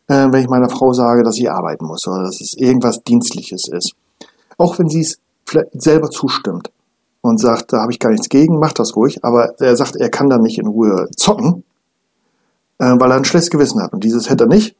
äh, wenn ich meiner Frau sage, dass sie arbeiten muss oder dass es irgendwas Dienstliches ist. Auch wenn sie es vielleicht selber zustimmt und sagt, da habe ich gar nichts gegen, macht das ruhig, aber er sagt, er kann dann nicht in Ruhe zocken, äh, weil er ein schlechtes Gewissen hat. Und dieses hätte er nicht,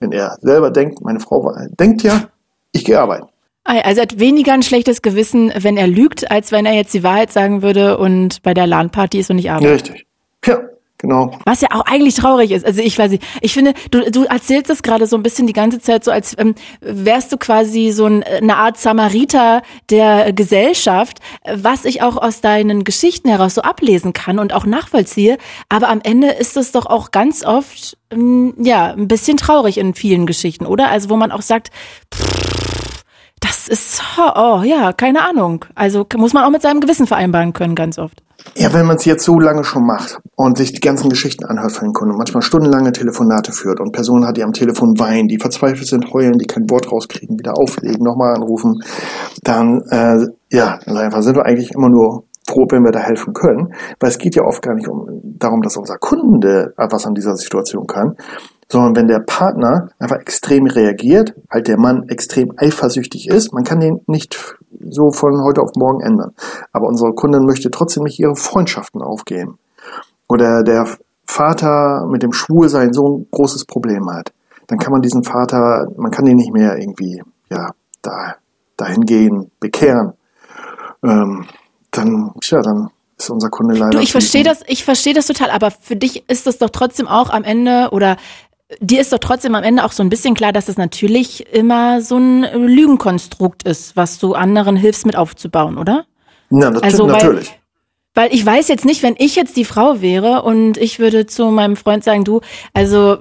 wenn er selber denkt, meine Frau denkt ja, ich gehe arbeiten. Also er hat weniger ein schlechtes Gewissen, wenn er lügt, als wenn er jetzt die Wahrheit sagen würde und bei der LAN-Party ist und nicht arbeitet. Richtig. Ja, Genau. Was ja auch eigentlich traurig ist. Also ich weiß nicht, ich finde, du, du erzählst das gerade so ein bisschen die ganze Zeit so, als ähm, wärst du quasi so ein, eine Art Samariter der Gesellschaft, was ich auch aus deinen Geschichten heraus so ablesen kann und auch nachvollziehe. Aber am Ende ist es doch auch ganz oft, ähm, ja, ein bisschen traurig in vielen Geschichten, oder? Also wo man auch sagt, pff, das ist, oh ja, keine Ahnung. Also muss man auch mit seinem Gewissen vereinbaren können, ganz oft. Ja, wenn man es jetzt so lange schon macht und sich die ganzen Geschichten anhört von den Kunden, manchmal stundenlange Telefonate führt und Personen hat, die am Telefon weinen, die verzweifelt sind, heulen, die kein Wort rauskriegen, wieder auflegen, nochmal anrufen, dann, äh, ja, dann sind wir eigentlich immer nur froh, wenn wir da helfen können, weil es geht ja oft gar nicht um darum, dass unser Kunde etwas an dieser Situation kann, sondern wenn der Partner einfach extrem reagiert, halt der Mann extrem eifersüchtig ist, man kann den nicht so von heute auf morgen ändern. Aber unsere Kundin möchte trotzdem nicht ihre Freundschaften aufgeben. Oder der Vater mit dem Schwulsein so ein großes Problem hat. Dann kann man diesen Vater, man kann ihn nicht mehr irgendwie, ja, da, dahin gehen, bekehren. Ähm, dann, tja, dann ist unser Kunde leider. Du, ich verstehe das, ich verstehe das total, aber für dich ist das doch trotzdem auch am Ende oder dir ist doch trotzdem am Ende auch so ein bisschen klar, dass es natürlich immer so ein Lügenkonstrukt ist, was du anderen hilfst mit aufzubauen, oder? Ja, das also, natürlich. Weil, weil ich weiß jetzt nicht, wenn ich jetzt die Frau wäre und ich würde zu meinem Freund sagen, du, also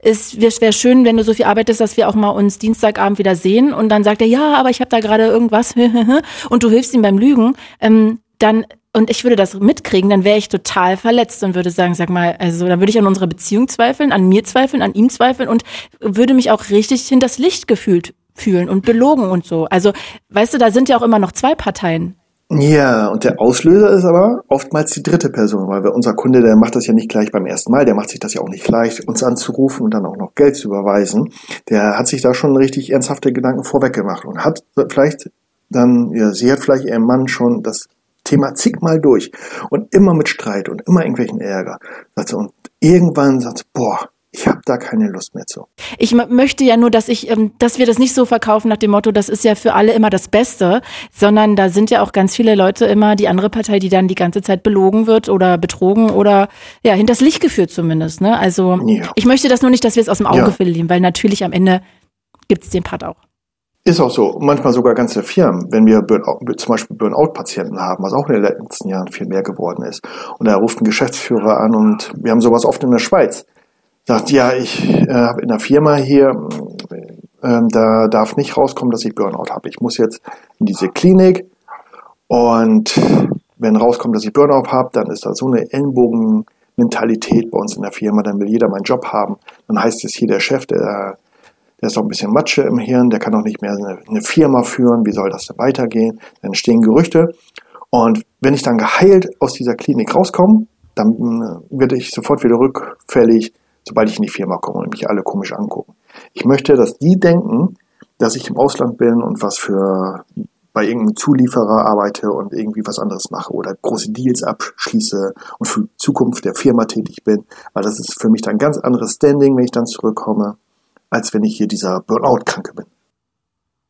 es wäre schön, wenn du so viel arbeitest, dass wir auch mal uns Dienstagabend wieder sehen. Und dann sagt er, ja, aber ich habe da gerade irgendwas *laughs* und du hilfst ihm beim Lügen. Ähm, dann und ich würde das mitkriegen, dann wäre ich total verletzt und würde sagen, sag mal, also dann würde ich an unserer Beziehung zweifeln, an mir zweifeln, an ihm zweifeln und würde mich auch richtig hinters Licht gefühlt fühlen und belogen und so. Also, weißt du, da sind ja auch immer noch zwei Parteien. Ja, und der Auslöser ist aber oftmals die dritte Person, weil unser Kunde, der macht das ja nicht gleich beim ersten Mal, der macht sich das ja auch nicht leicht, uns anzurufen und dann auch noch Geld zu überweisen. Der hat sich da schon richtig ernsthafte Gedanken vorweg gemacht und hat vielleicht dann, ja, sie hat vielleicht ihrem Mann schon das Thema zigmal durch und immer mit Streit und immer irgendwelchen Ärger. Und irgendwann sagt sie, boah, ich habe da keine Lust mehr zu. Ich möchte ja nur, dass ich, ähm, dass wir das nicht so verkaufen nach dem Motto, das ist ja für alle immer das Beste, sondern da sind ja auch ganz viele Leute immer die andere Partei, die dann die ganze Zeit belogen wird oder betrogen oder ja hinters Licht geführt zumindest. Ne? Also ja. ich möchte das nur nicht, dass wir es aus dem Auge ja. verlieren, weil natürlich am Ende gibt es den Part auch. Ist auch so. Manchmal sogar ganze Firmen, wenn wir Burnout, zum Beispiel Burnout-Patienten haben, was auch in den letzten Jahren viel mehr geworden ist. Und da ruft ein Geschäftsführer an und wir haben sowas oft in der Schweiz. Sagt, ja, ich äh, habe in der Firma hier, äh, da darf nicht rauskommen, dass ich Burnout habe. Ich muss jetzt in diese Klinik und wenn rauskommt, dass ich Burnout habe, dann ist da so eine Ellenbogen-Mentalität bei uns in der Firma, dann will jeder meinen Job haben. Dann heißt es hier, der Chef, der der ist auch ein bisschen Matsche im Hirn, der kann auch nicht mehr eine, eine Firma führen, wie soll das denn weitergehen? Dann entstehen Gerüchte. Und wenn ich dann geheilt aus dieser Klinik rauskomme, dann äh, werde ich sofort wieder rückfällig, sobald ich in die Firma komme und mich alle komisch angucken. Ich möchte, dass die denken, dass ich im Ausland bin und was für bei irgendeinem Zulieferer arbeite und irgendwie was anderes mache oder große Deals abschließe und für die Zukunft der Firma tätig bin, weil das ist für mich dann ein ganz anderes Standing, wenn ich dann zurückkomme als wenn ich hier dieser Burnout-Kranke bin.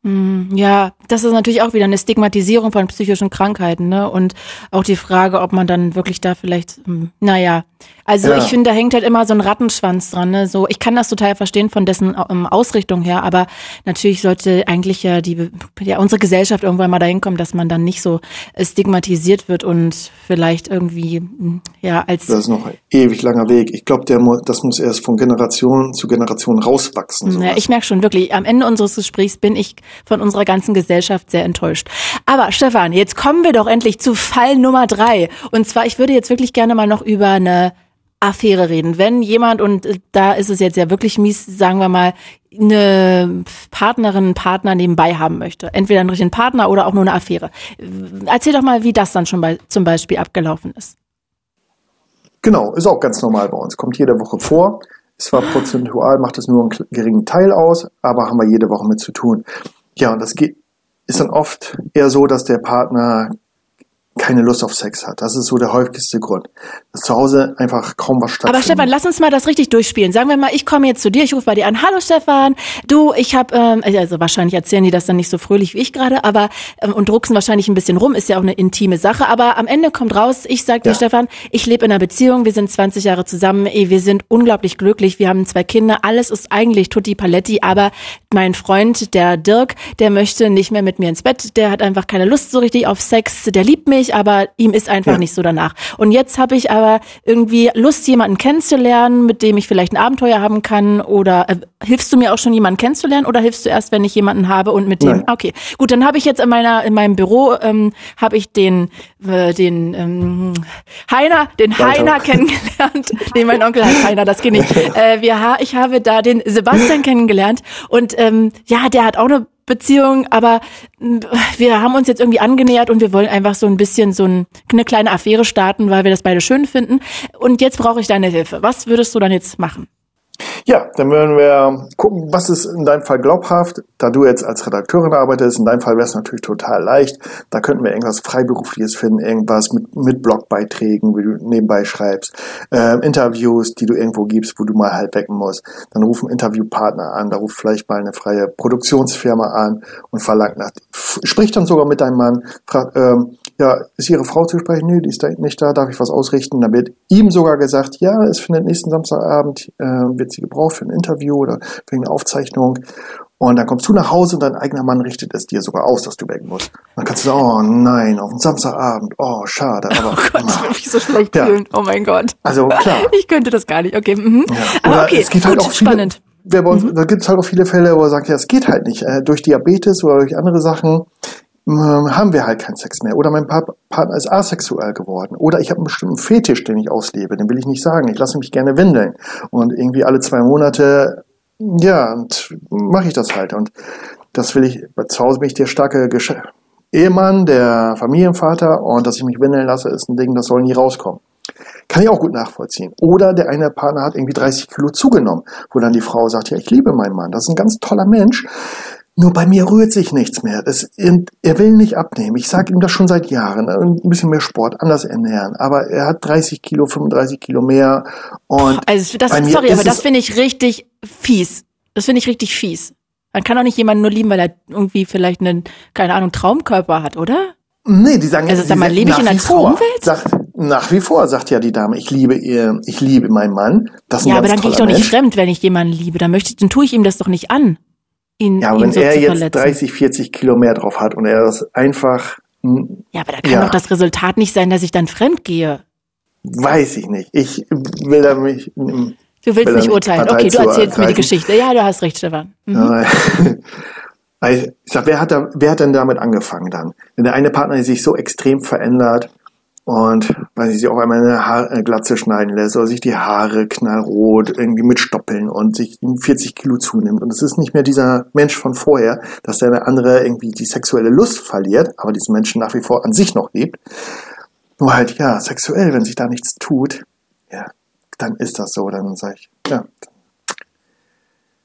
Hm, ja, das ist natürlich auch wieder eine Stigmatisierung von psychischen Krankheiten, ne? Und auch die Frage, ob man dann wirklich da vielleicht, hm, naja, also ja. ich finde, da hängt halt immer so ein Rattenschwanz dran. Ne? So, ich kann das total verstehen von dessen um, Ausrichtung her, aber natürlich sollte eigentlich ja die ja unsere Gesellschaft irgendwann mal dahin kommen, dass man dann nicht so stigmatisiert wird und vielleicht irgendwie hm, ja als das ist noch ein ewig langer Weg. Ich glaube, der das muss erst von Generation zu Generation rauswachsen. Ja, ich merke schon wirklich. Am Ende unseres Gesprächs bin ich von unserer ganzen Gesellschaft sehr enttäuscht. Aber Stefan, jetzt kommen wir doch endlich zu Fall Nummer drei. Und zwar, ich würde jetzt wirklich gerne mal noch über eine Affäre reden. Wenn jemand, und da ist es jetzt ja wirklich mies, sagen wir mal, eine Partnerin, einen Partner nebenbei haben möchte. Entweder einen richtigen Partner oder auch nur eine Affäre. Erzähl doch mal, wie das dann schon bei, zum Beispiel abgelaufen ist. Genau, ist auch ganz normal bei uns. Kommt jede Woche vor. Zwar prozentual macht es nur einen geringen Teil aus, aber haben wir jede Woche mit zu tun. Ja, und das geht, ist dann oft eher so, dass der Partner keine Lust auf Sex hat. Das ist so der häufigste Grund. Dass zu Hause einfach kaum was stattfindet. Aber Stefan, lass uns mal das richtig durchspielen. Sagen wir mal, ich komme jetzt zu dir, ich rufe bei dir an. Hallo Stefan, du, ich habe, ähm, also wahrscheinlich erzählen die das dann nicht so fröhlich wie ich gerade, aber ähm, und drucksen wahrscheinlich ein bisschen rum, ist ja auch eine intime Sache. Aber am Ende kommt raus, ich sag dir, ja. Stefan, ich lebe in einer Beziehung, wir sind 20 Jahre zusammen, ey, wir sind unglaublich glücklich, wir haben zwei Kinder, alles ist eigentlich tutti paletti, aber mein Freund, der Dirk, der möchte nicht mehr mit mir ins Bett, der hat einfach keine Lust so richtig auf Sex, der liebt mich mich, aber ihm ist einfach ja. nicht so danach. Und jetzt habe ich aber irgendwie Lust, jemanden kennenzulernen, mit dem ich vielleicht ein Abenteuer haben kann. Oder äh, hilfst du mir auch schon, jemanden kennenzulernen? Oder hilfst du erst, wenn ich jemanden habe und mit dem? Nein. Okay, gut, dann habe ich jetzt in meiner in meinem Büro ähm, habe ich den äh, den ähm, Heiner, den Weiter. Heiner kennengelernt. *laughs* nee, mein Onkel heißt Heiner, das geht nicht. *laughs* Äh, wir, ich habe da den Sebastian kennengelernt und ähm, ja, der hat auch eine Beziehung, aber mm, wir haben uns jetzt irgendwie angenähert und wir wollen einfach so ein bisschen so ein, eine kleine Affäre starten, weil wir das beide schön finden. Und jetzt brauche ich deine Hilfe. Was würdest du dann jetzt machen? Ja, dann würden wir gucken, was ist in deinem Fall glaubhaft. Da du jetzt als Redakteurin arbeitest, in deinem Fall wäre es natürlich total leicht. Da könnten wir irgendwas Freiberufliches finden, irgendwas mit, mit Blogbeiträgen, wie du nebenbei schreibst, äh, Interviews, die du irgendwo gibst, wo du mal halt wecken musst. Dann rufen Interviewpartner an, da ruft vielleicht mal eine freie Produktionsfirma an und verlangt nach, spricht dann sogar mit deinem Mann, fragt, ähm, ja, ist Ihre Frau zu sprechen? Nö, die ist nicht da, darf ich was ausrichten? Dann wird ihm sogar gesagt, ja, es findet nächsten Samstagabend, äh, wird sie gebraucht für ein Interview oder für eine Aufzeichnung. Und dann kommst du nach Hause und dein eigener Mann richtet es dir sogar aus, dass du weg musst. Dann kannst du sagen, oh nein, auf den Samstagabend, oh schade. Aber, *laughs* oh Gott, ich würde mich so schlecht ja. fühlen. Oh mein Gott. Also klar. *laughs* Ich könnte das gar nicht. Okay, mhm. ja. aber okay, es gibt halt gut, auch viele, spannend. Wer bei uns, mhm. Da gibt es halt auch viele Fälle, wo er sagt, ja, es geht halt nicht. Äh, durch Diabetes oder durch andere Sachen haben wir halt keinen Sex mehr. Oder mein Partner ist asexuell geworden. Oder ich habe einen bestimmten Fetisch, den ich auslebe. Den will ich nicht sagen. Ich lasse mich gerne windeln. Und irgendwie alle zwei Monate, ja, und mache ich das halt. Und das will ich, zu Hause bin ich der starke Gesch Ehemann, der Familienvater. Und dass ich mich windeln lasse, ist ein Ding, das soll nie rauskommen. Kann ich auch gut nachvollziehen. Oder der eine Partner hat irgendwie 30 Kilo zugenommen, wo dann die Frau sagt, ja, ich liebe meinen Mann. Das ist ein ganz toller Mensch. Nur bei mir rührt sich nichts mehr. Das, er will nicht abnehmen. Ich sage ihm das schon seit Jahren. Ein bisschen mehr Sport, anders ernähren. Aber er hat 30 Kilo, 35 Kilo mehr. Und also das, sorry, aber das finde ich richtig fies. Das finde ich richtig fies. Man kann doch nicht jemanden nur lieben, weil er irgendwie vielleicht einen, keine Ahnung, Traumkörper hat, oder? Nee, die sagen, also sag mal, lebe ich in einer Traumwelt? Sagt, nach wie vor sagt ja die Dame, ich liebe ihr, ich liebe meinen Mann. Das ja, aber dann gehe ich doch nicht Mensch. fremd, wenn ich jemanden liebe. Dann möchte, dann tue ich ihm das doch nicht an ihn, ja, ihn wenn so er jetzt verletzen. 30, 40 Kilo mehr drauf hat und er das einfach. Ja, aber da kann ja. doch das Resultat nicht sein, dass ich dann fremd gehe. Weiß ich nicht. Ich will da mich. Du willst nicht urteilen. Okay, du erzählst mir die Geschichte. Ja, du hast recht, Stefan. Mhm. *laughs* ich sag, wer hat da, wer hat denn damit angefangen dann? Wenn der eine Partner sich so extrem verändert, und weil sie sich auf einmal eine Haar, äh, Glatze schneiden lässt oder sich die Haare knallrot irgendwie mit Stoppeln und sich 40 Kilo zunimmt. Und es ist nicht mehr dieser Mensch von vorher, dass der eine andere irgendwie die sexuelle Lust verliert, aber diesen Menschen nach wie vor an sich noch lebt. Nur halt, ja, sexuell, wenn sich da nichts tut, ja, dann ist das so. Dann sage ich, ja,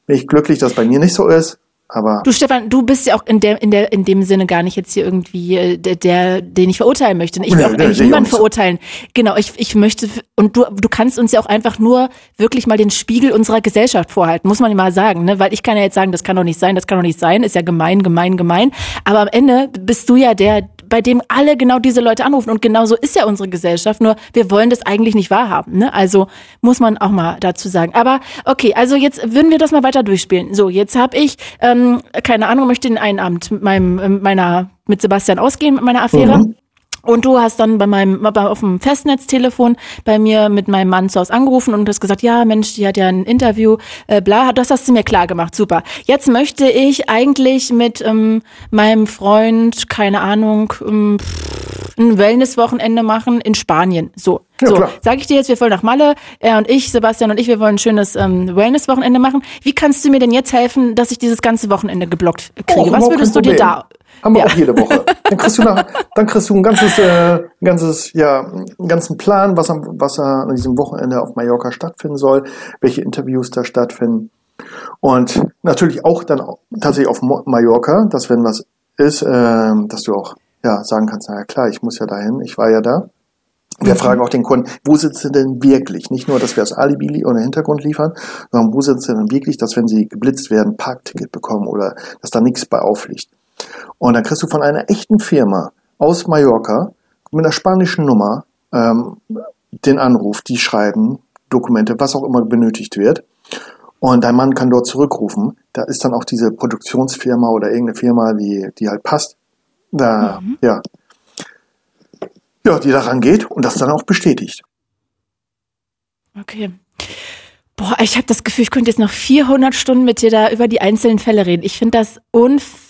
bin ich glücklich, dass bei mir nicht so ist. Aber du Stefan, du bist ja auch in der in der in dem Sinne gar nicht jetzt hier irgendwie äh, der, der den ich verurteilen möchte. Ich will auch eigentlich niemanden verurteilen. Genau, ich ich möchte und du du kannst uns ja auch einfach nur wirklich mal den Spiegel unserer Gesellschaft vorhalten, muss man mal sagen, ne? Weil ich kann ja jetzt sagen, das kann doch nicht sein, das kann doch nicht sein, ist ja gemein, gemein, gemein. Aber am Ende bist du ja der, bei dem alle genau diese Leute anrufen. Und genau so ist ja unsere Gesellschaft. Nur wir wollen das eigentlich nicht wahrhaben. Ne? Also muss man auch mal dazu sagen. Aber okay, also jetzt würden wir das mal weiter durchspielen. So, jetzt habe ich, ähm, keine Ahnung, möchte in einen Abend mit meinem, meiner, mit Sebastian ausgehen, mit meiner Affäre. Mhm. Und du hast dann bei meinem, auf dem Festnetztelefon bei mir mit meinem Mann zu Hause angerufen und hast gesagt, ja Mensch, die hat ja ein Interview, äh, bla, das hast du mir klar gemacht, super. Jetzt möchte ich eigentlich mit ähm, meinem Freund, keine Ahnung, ähm, ein Wellnesswochenende machen in Spanien. So, ja, so, sage ich dir jetzt, wir wollen nach Malle, er und ich, Sebastian und ich, wir wollen ein schönes ähm, Wellnesswochenende machen. Wie kannst du mir denn jetzt helfen, dass ich dieses ganze Wochenende geblockt kriege? Oh, Was würdest du dir da haben wir ja. auch jede Woche. Dann kriegst du, nach, *laughs* dann kriegst du ein ganzes, äh, ein ganzes, ja, einen ganzen Plan, was, am, was an diesem Wochenende auf Mallorca stattfinden soll, welche Interviews da stattfinden. Und natürlich auch dann tatsächlich auf Mallorca, dass wenn was ist, äh, dass du auch ja sagen kannst, naja klar, ich muss ja dahin, ich war ja da. Wir mhm. fragen auch den Kunden, wo sind sie denn wirklich? Nicht nur, dass wir das Alibi oder Hintergrund liefern, sondern wo sind sie denn wirklich, dass wenn sie geblitzt werden, Parkticket bekommen oder dass da nichts bei aufliegt. Und dann kriegst du von einer echten Firma aus Mallorca mit einer spanischen Nummer ähm, den Anruf, die schreiben Dokumente, was auch immer benötigt wird. Und dein Mann kann dort zurückrufen. Da ist dann auch diese Produktionsfirma oder irgendeine Firma, die, die halt passt, da, mhm. ja, ja, die daran geht und das dann auch bestätigt. Okay. Boah, ich habe das Gefühl, ich könnte jetzt noch 400 Stunden mit dir da über die einzelnen Fälle reden. Ich finde das unfassbar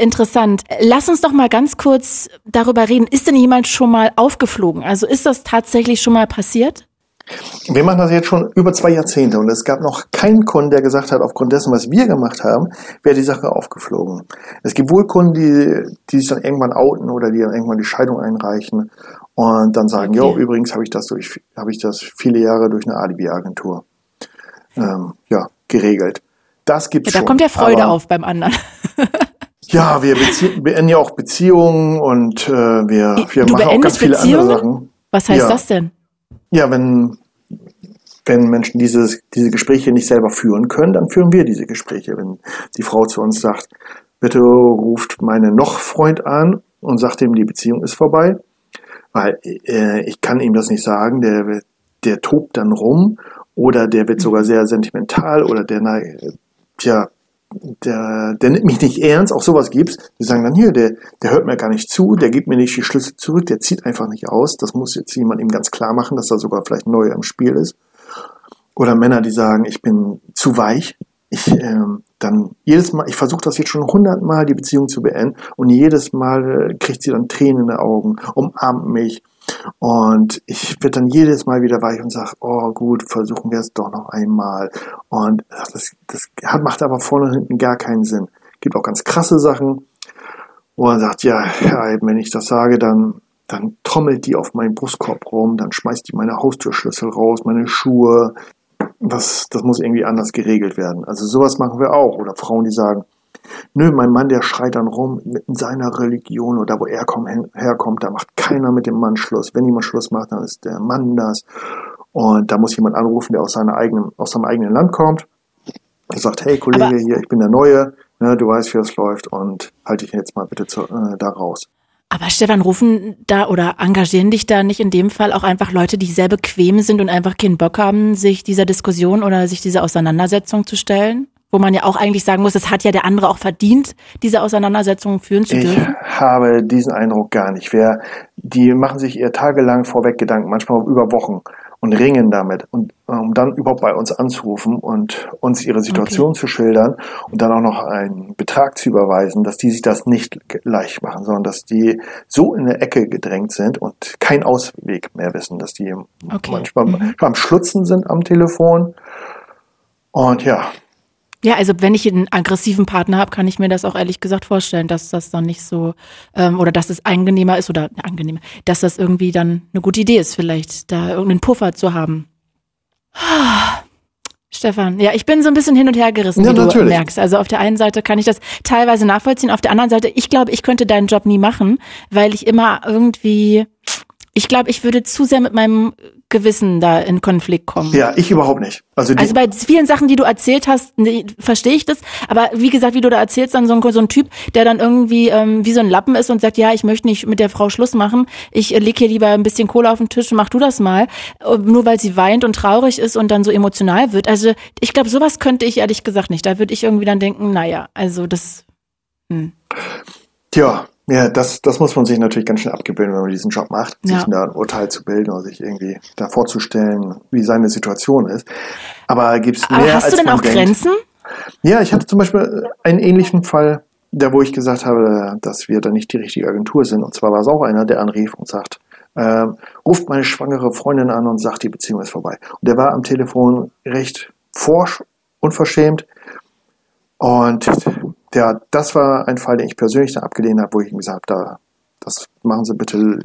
interessant. Lass uns doch mal ganz kurz darüber reden. Ist denn jemand schon mal aufgeflogen? Also ist das tatsächlich schon mal passiert? Wir machen das jetzt schon über zwei Jahrzehnte und es gab noch keinen Kunden, der gesagt hat, aufgrund dessen, was wir gemacht haben, wäre die Sache aufgeflogen. Es gibt wohl Kunden, die, die sich dann irgendwann outen oder die dann irgendwann die Scheidung einreichen und dann sagen, okay. jo, übrigens habe ich das durch, habe ich das viele Jahre durch eine Alibi-Agentur, ähm, ja, geregelt. Das gibt's ja, da schon. Da kommt ja Freude aber, auf beim anderen. *laughs* ja, wir beenden ja auch Beziehungen und äh, wir, wir machen auch ganz viele andere Sachen. Was heißt ja. das denn? Ja, wenn, wenn Menschen dieses, diese Gespräche nicht selber führen können, dann führen wir diese Gespräche. Wenn die Frau zu uns sagt, bitte ruft meinen noch Freund an und sagt ihm, die Beziehung ist vorbei, weil äh, ich kann ihm das nicht sagen, der, der tobt dann rum oder der wird sogar sehr sentimental oder der, na, tja, der, der nimmt mich nicht ernst, auch sowas gibt's. Die sagen dann hier, der, der hört mir gar nicht zu, der gibt mir nicht die Schlüssel zurück, der zieht einfach nicht aus. Das muss jetzt jemand ihm ganz klar machen, dass da sogar vielleicht neu im Spiel ist. Oder Männer, die sagen, ich bin zu weich. Ich ähm, dann jedes Mal, ich versuche das jetzt schon hundertmal, die Beziehung zu beenden, und jedes Mal äh, kriegt sie dann Tränen in den Augen, umarmt mich und ich werde dann jedes Mal wieder weich und sage, oh gut, versuchen wir es doch noch einmal. Und das, das macht aber vorne und hinten gar keinen Sinn. Gibt auch ganz krasse Sachen, wo er sagt, ja, wenn ich das sage, dann, dann trommelt die auf meinen Brustkorb rum, dann schmeißt die meine Haustürschlüssel raus, meine Schuhe. Das, das muss irgendwie anders geregelt werden. Also sowas machen wir auch. Oder Frauen, die sagen, Nö, mein Mann, der schreit dann rum in seiner Religion oder wo er komm, herkommt, da macht keiner mit dem Mann Schluss. Wenn jemand Schluss macht, dann ist der Mann das. Und da muss jemand anrufen, der aus, seiner eigenen, aus seinem eigenen Land kommt. Er sagt, hey Kollege, Aber hier, ich bin der Neue, ne, du weißt, wie das läuft und halte dich jetzt mal bitte zu, äh, da raus. Aber Stefan, rufen da oder engagieren dich da nicht in dem Fall auch einfach Leute, die sehr bequem sind und einfach keinen Bock haben, sich dieser Diskussion oder sich dieser Auseinandersetzung zu stellen? Wo man ja auch eigentlich sagen muss, es hat ja der andere auch verdient, diese Auseinandersetzung führen zu dürfen? Ich habe diesen Eindruck gar nicht. Wer, die machen sich eher tagelang vorweg Gedanken, manchmal über Wochen und ringen damit und um dann überhaupt bei uns anzurufen und uns ihre Situation okay. zu schildern und dann auch noch einen Betrag zu überweisen, dass die sich das nicht leicht machen, sondern dass die so in eine Ecke gedrängt sind und keinen Ausweg mehr wissen, dass die okay. manchmal mhm. am Schlutzen sind am Telefon und ja, ja, also wenn ich einen aggressiven Partner habe, kann ich mir das auch ehrlich gesagt vorstellen, dass das dann nicht so ähm, oder dass es angenehmer ist oder angenehmer, dass das irgendwie dann eine gute Idee ist, vielleicht da irgendeinen Puffer zu haben. *sighs* Stefan, ja, ich bin so ein bisschen hin und her gerissen, ja, wie natürlich. du merkst. Also auf der einen Seite kann ich das teilweise nachvollziehen, auf der anderen Seite, ich glaube, ich könnte deinen Job nie machen, weil ich immer irgendwie, ich glaube, ich würde zu sehr mit meinem Gewissen da in Konflikt kommen. Ja, ich überhaupt nicht. Also, also bei vielen Sachen, die du erzählt hast, nee, verstehe ich das. Aber wie gesagt, wie du da erzählst, dann so ein, so ein Typ, der dann irgendwie ähm, wie so ein Lappen ist und sagt, ja, ich möchte nicht mit der Frau Schluss machen. Ich äh, leg hier lieber ein bisschen Kohle auf den Tisch und mach du das mal. Äh, nur weil sie weint und traurig ist und dann so emotional wird. Also ich glaube, sowas könnte ich ehrlich gesagt nicht. Da würde ich irgendwie dann denken, naja, also das. Hm. Tja, ja, das, das muss man sich natürlich ganz schnell abgewöhnen, wenn man diesen Job macht, ja. sich da ein Urteil zu bilden oder sich irgendwie da vorzustellen, wie seine Situation ist. Aber gibt es mehr Aber hast als du denn auch denkt. Grenzen? Ja, ich hatte zum Beispiel einen ähnlichen Fall, da wo ich gesagt habe, dass wir da nicht die richtige Agentur sind. Und zwar war es auch einer, der anrief und sagt, äh, ruft meine schwangere Freundin an und sagt, die Beziehung ist vorbei. Und der war am Telefon recht forsch, unverschämt. Und ja, das war ein Fall, den ich persönlich dann abgelehnt habe, wo ich ihm gesagt habe, da, das machen Sie bitte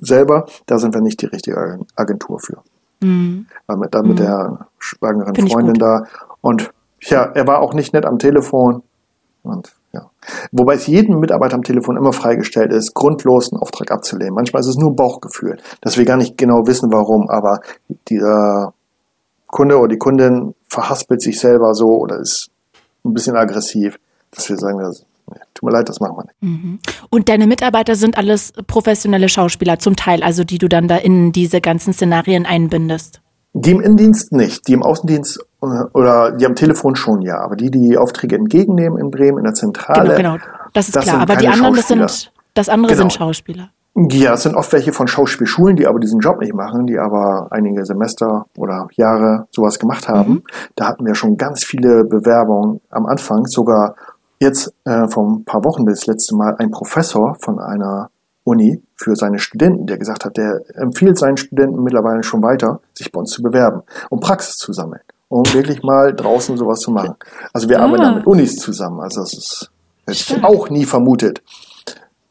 selber, da sind wir nicht die richtige Agentur für. Mhm. War mit, dann mit mhm. der schwangeren Find Freundin da. Und ja, er war auch nicht nett am Telefon. Und Ja. Wobei es jedem Mitarbeiter am Telefon immer freigestellt ist, grundlos einen Auftrag abzulehnen. Manchmal ist es nur Bauchgefühl, dass wir gar nicht genau wissen, warum, aber dieser Kunde oder die Kundin verhaspelt sich selber so oder ist ein bisschen aggressiv, dass wir sagen, das, tut mir leid, das machen wir nicht. Mhm. Und deine Mitarbeiter sind alles professionelle Schauspieler zum Teil, also die du dann da in diese ganzen Szenarien einbindest? Die im Innendienst nicht, die im Außendienst äh, oder die am Telefon schon ja, aber die, die Aufträge entgegennehmen in Bremen in der Zentrale. Genau, genau, das ist das klar. Aber die anderen, das sind, das andere genau. sind Schauspieler. Ja, es sind oft welche von Schauspielschulen, die aber diesen Job nicht machen, die aber einige Semester oder Jahre sowas gemacht haben. Mhm. Da hatten wir schon ganz viele Bewerbungen am Anfang, sogar jetzt äh, vor ein paar Wochen das letzte Mal ein Professor von einer Uni für seine Studenten, der gesagt hat, der empfiehlt seinen Studenten mittlerweile schon weiter, sich bei uns zu bewerben, um Praxis zu sammeln, um wirklich mal draußen sowas zu machen. Also wir ah. arbeiten da mit Unis zusammen, also das ist hätte ich auch nie vermutet.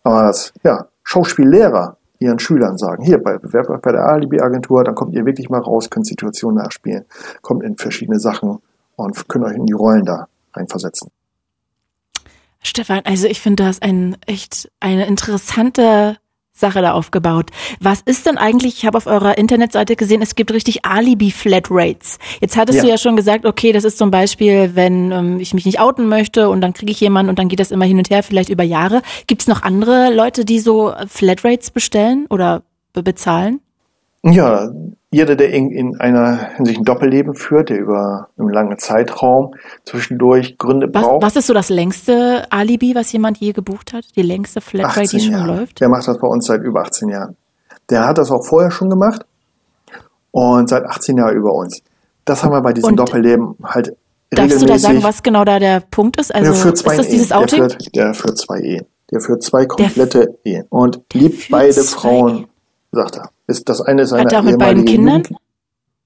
Aber das, ja, Schauspiellehrer ihren Schülern sagen, hier bei, bei der Alibi-Agentur, dann kommt ihr wirklich mal raus, könnt Situationen nachspielen, kommt in verschiedene Sachen und könnt euch in die Rollen da reinversetzen. Stefan, also ich finde, das ein echt eine interessante Sache da aufgebaut. Was ist denn eigentlich, ich habe auf eurer Internetseite gesehen, es gibt richtig Alibi-Flat-Rates. Jetzt hattest ja. du ja schon gesagt, okay, das ist zum Beispiel, wenn ähm, ich mich nicht outen möchte und dann kriege ich jemanden und dann geht das immer hin und her, vielleicht über Jahre. Gibt es noch andere Leute, die so Flat-Rates bestellen oder bezahlen? Ja, jeder, der in, in einer Hinsicht ein Doppelleben führt, der über einen langen Zeitraum zwischendurch Gründe was, braucht. Was ist so das längste Alibi, was jemand je gebucht hat? Die längste Flatrate, die schon Jahre. läuft? Der macht das bei uns seit über 18 Jahren. Der hat das auch vorher schon gemacht und seit 18 Jahren über uns. Das haben wir bei diesem und Doppelleben halt Darfst du da sagen, was genau da der Punkt ist? Also ist das Ehen. dieses Outing? Der führt, der führt zwei Ehen. Der führt zwei komplette Ehen und liebt beide Frauen, sagt er. Ist, das eine ist eine Hat er auch mit beiden Kindern?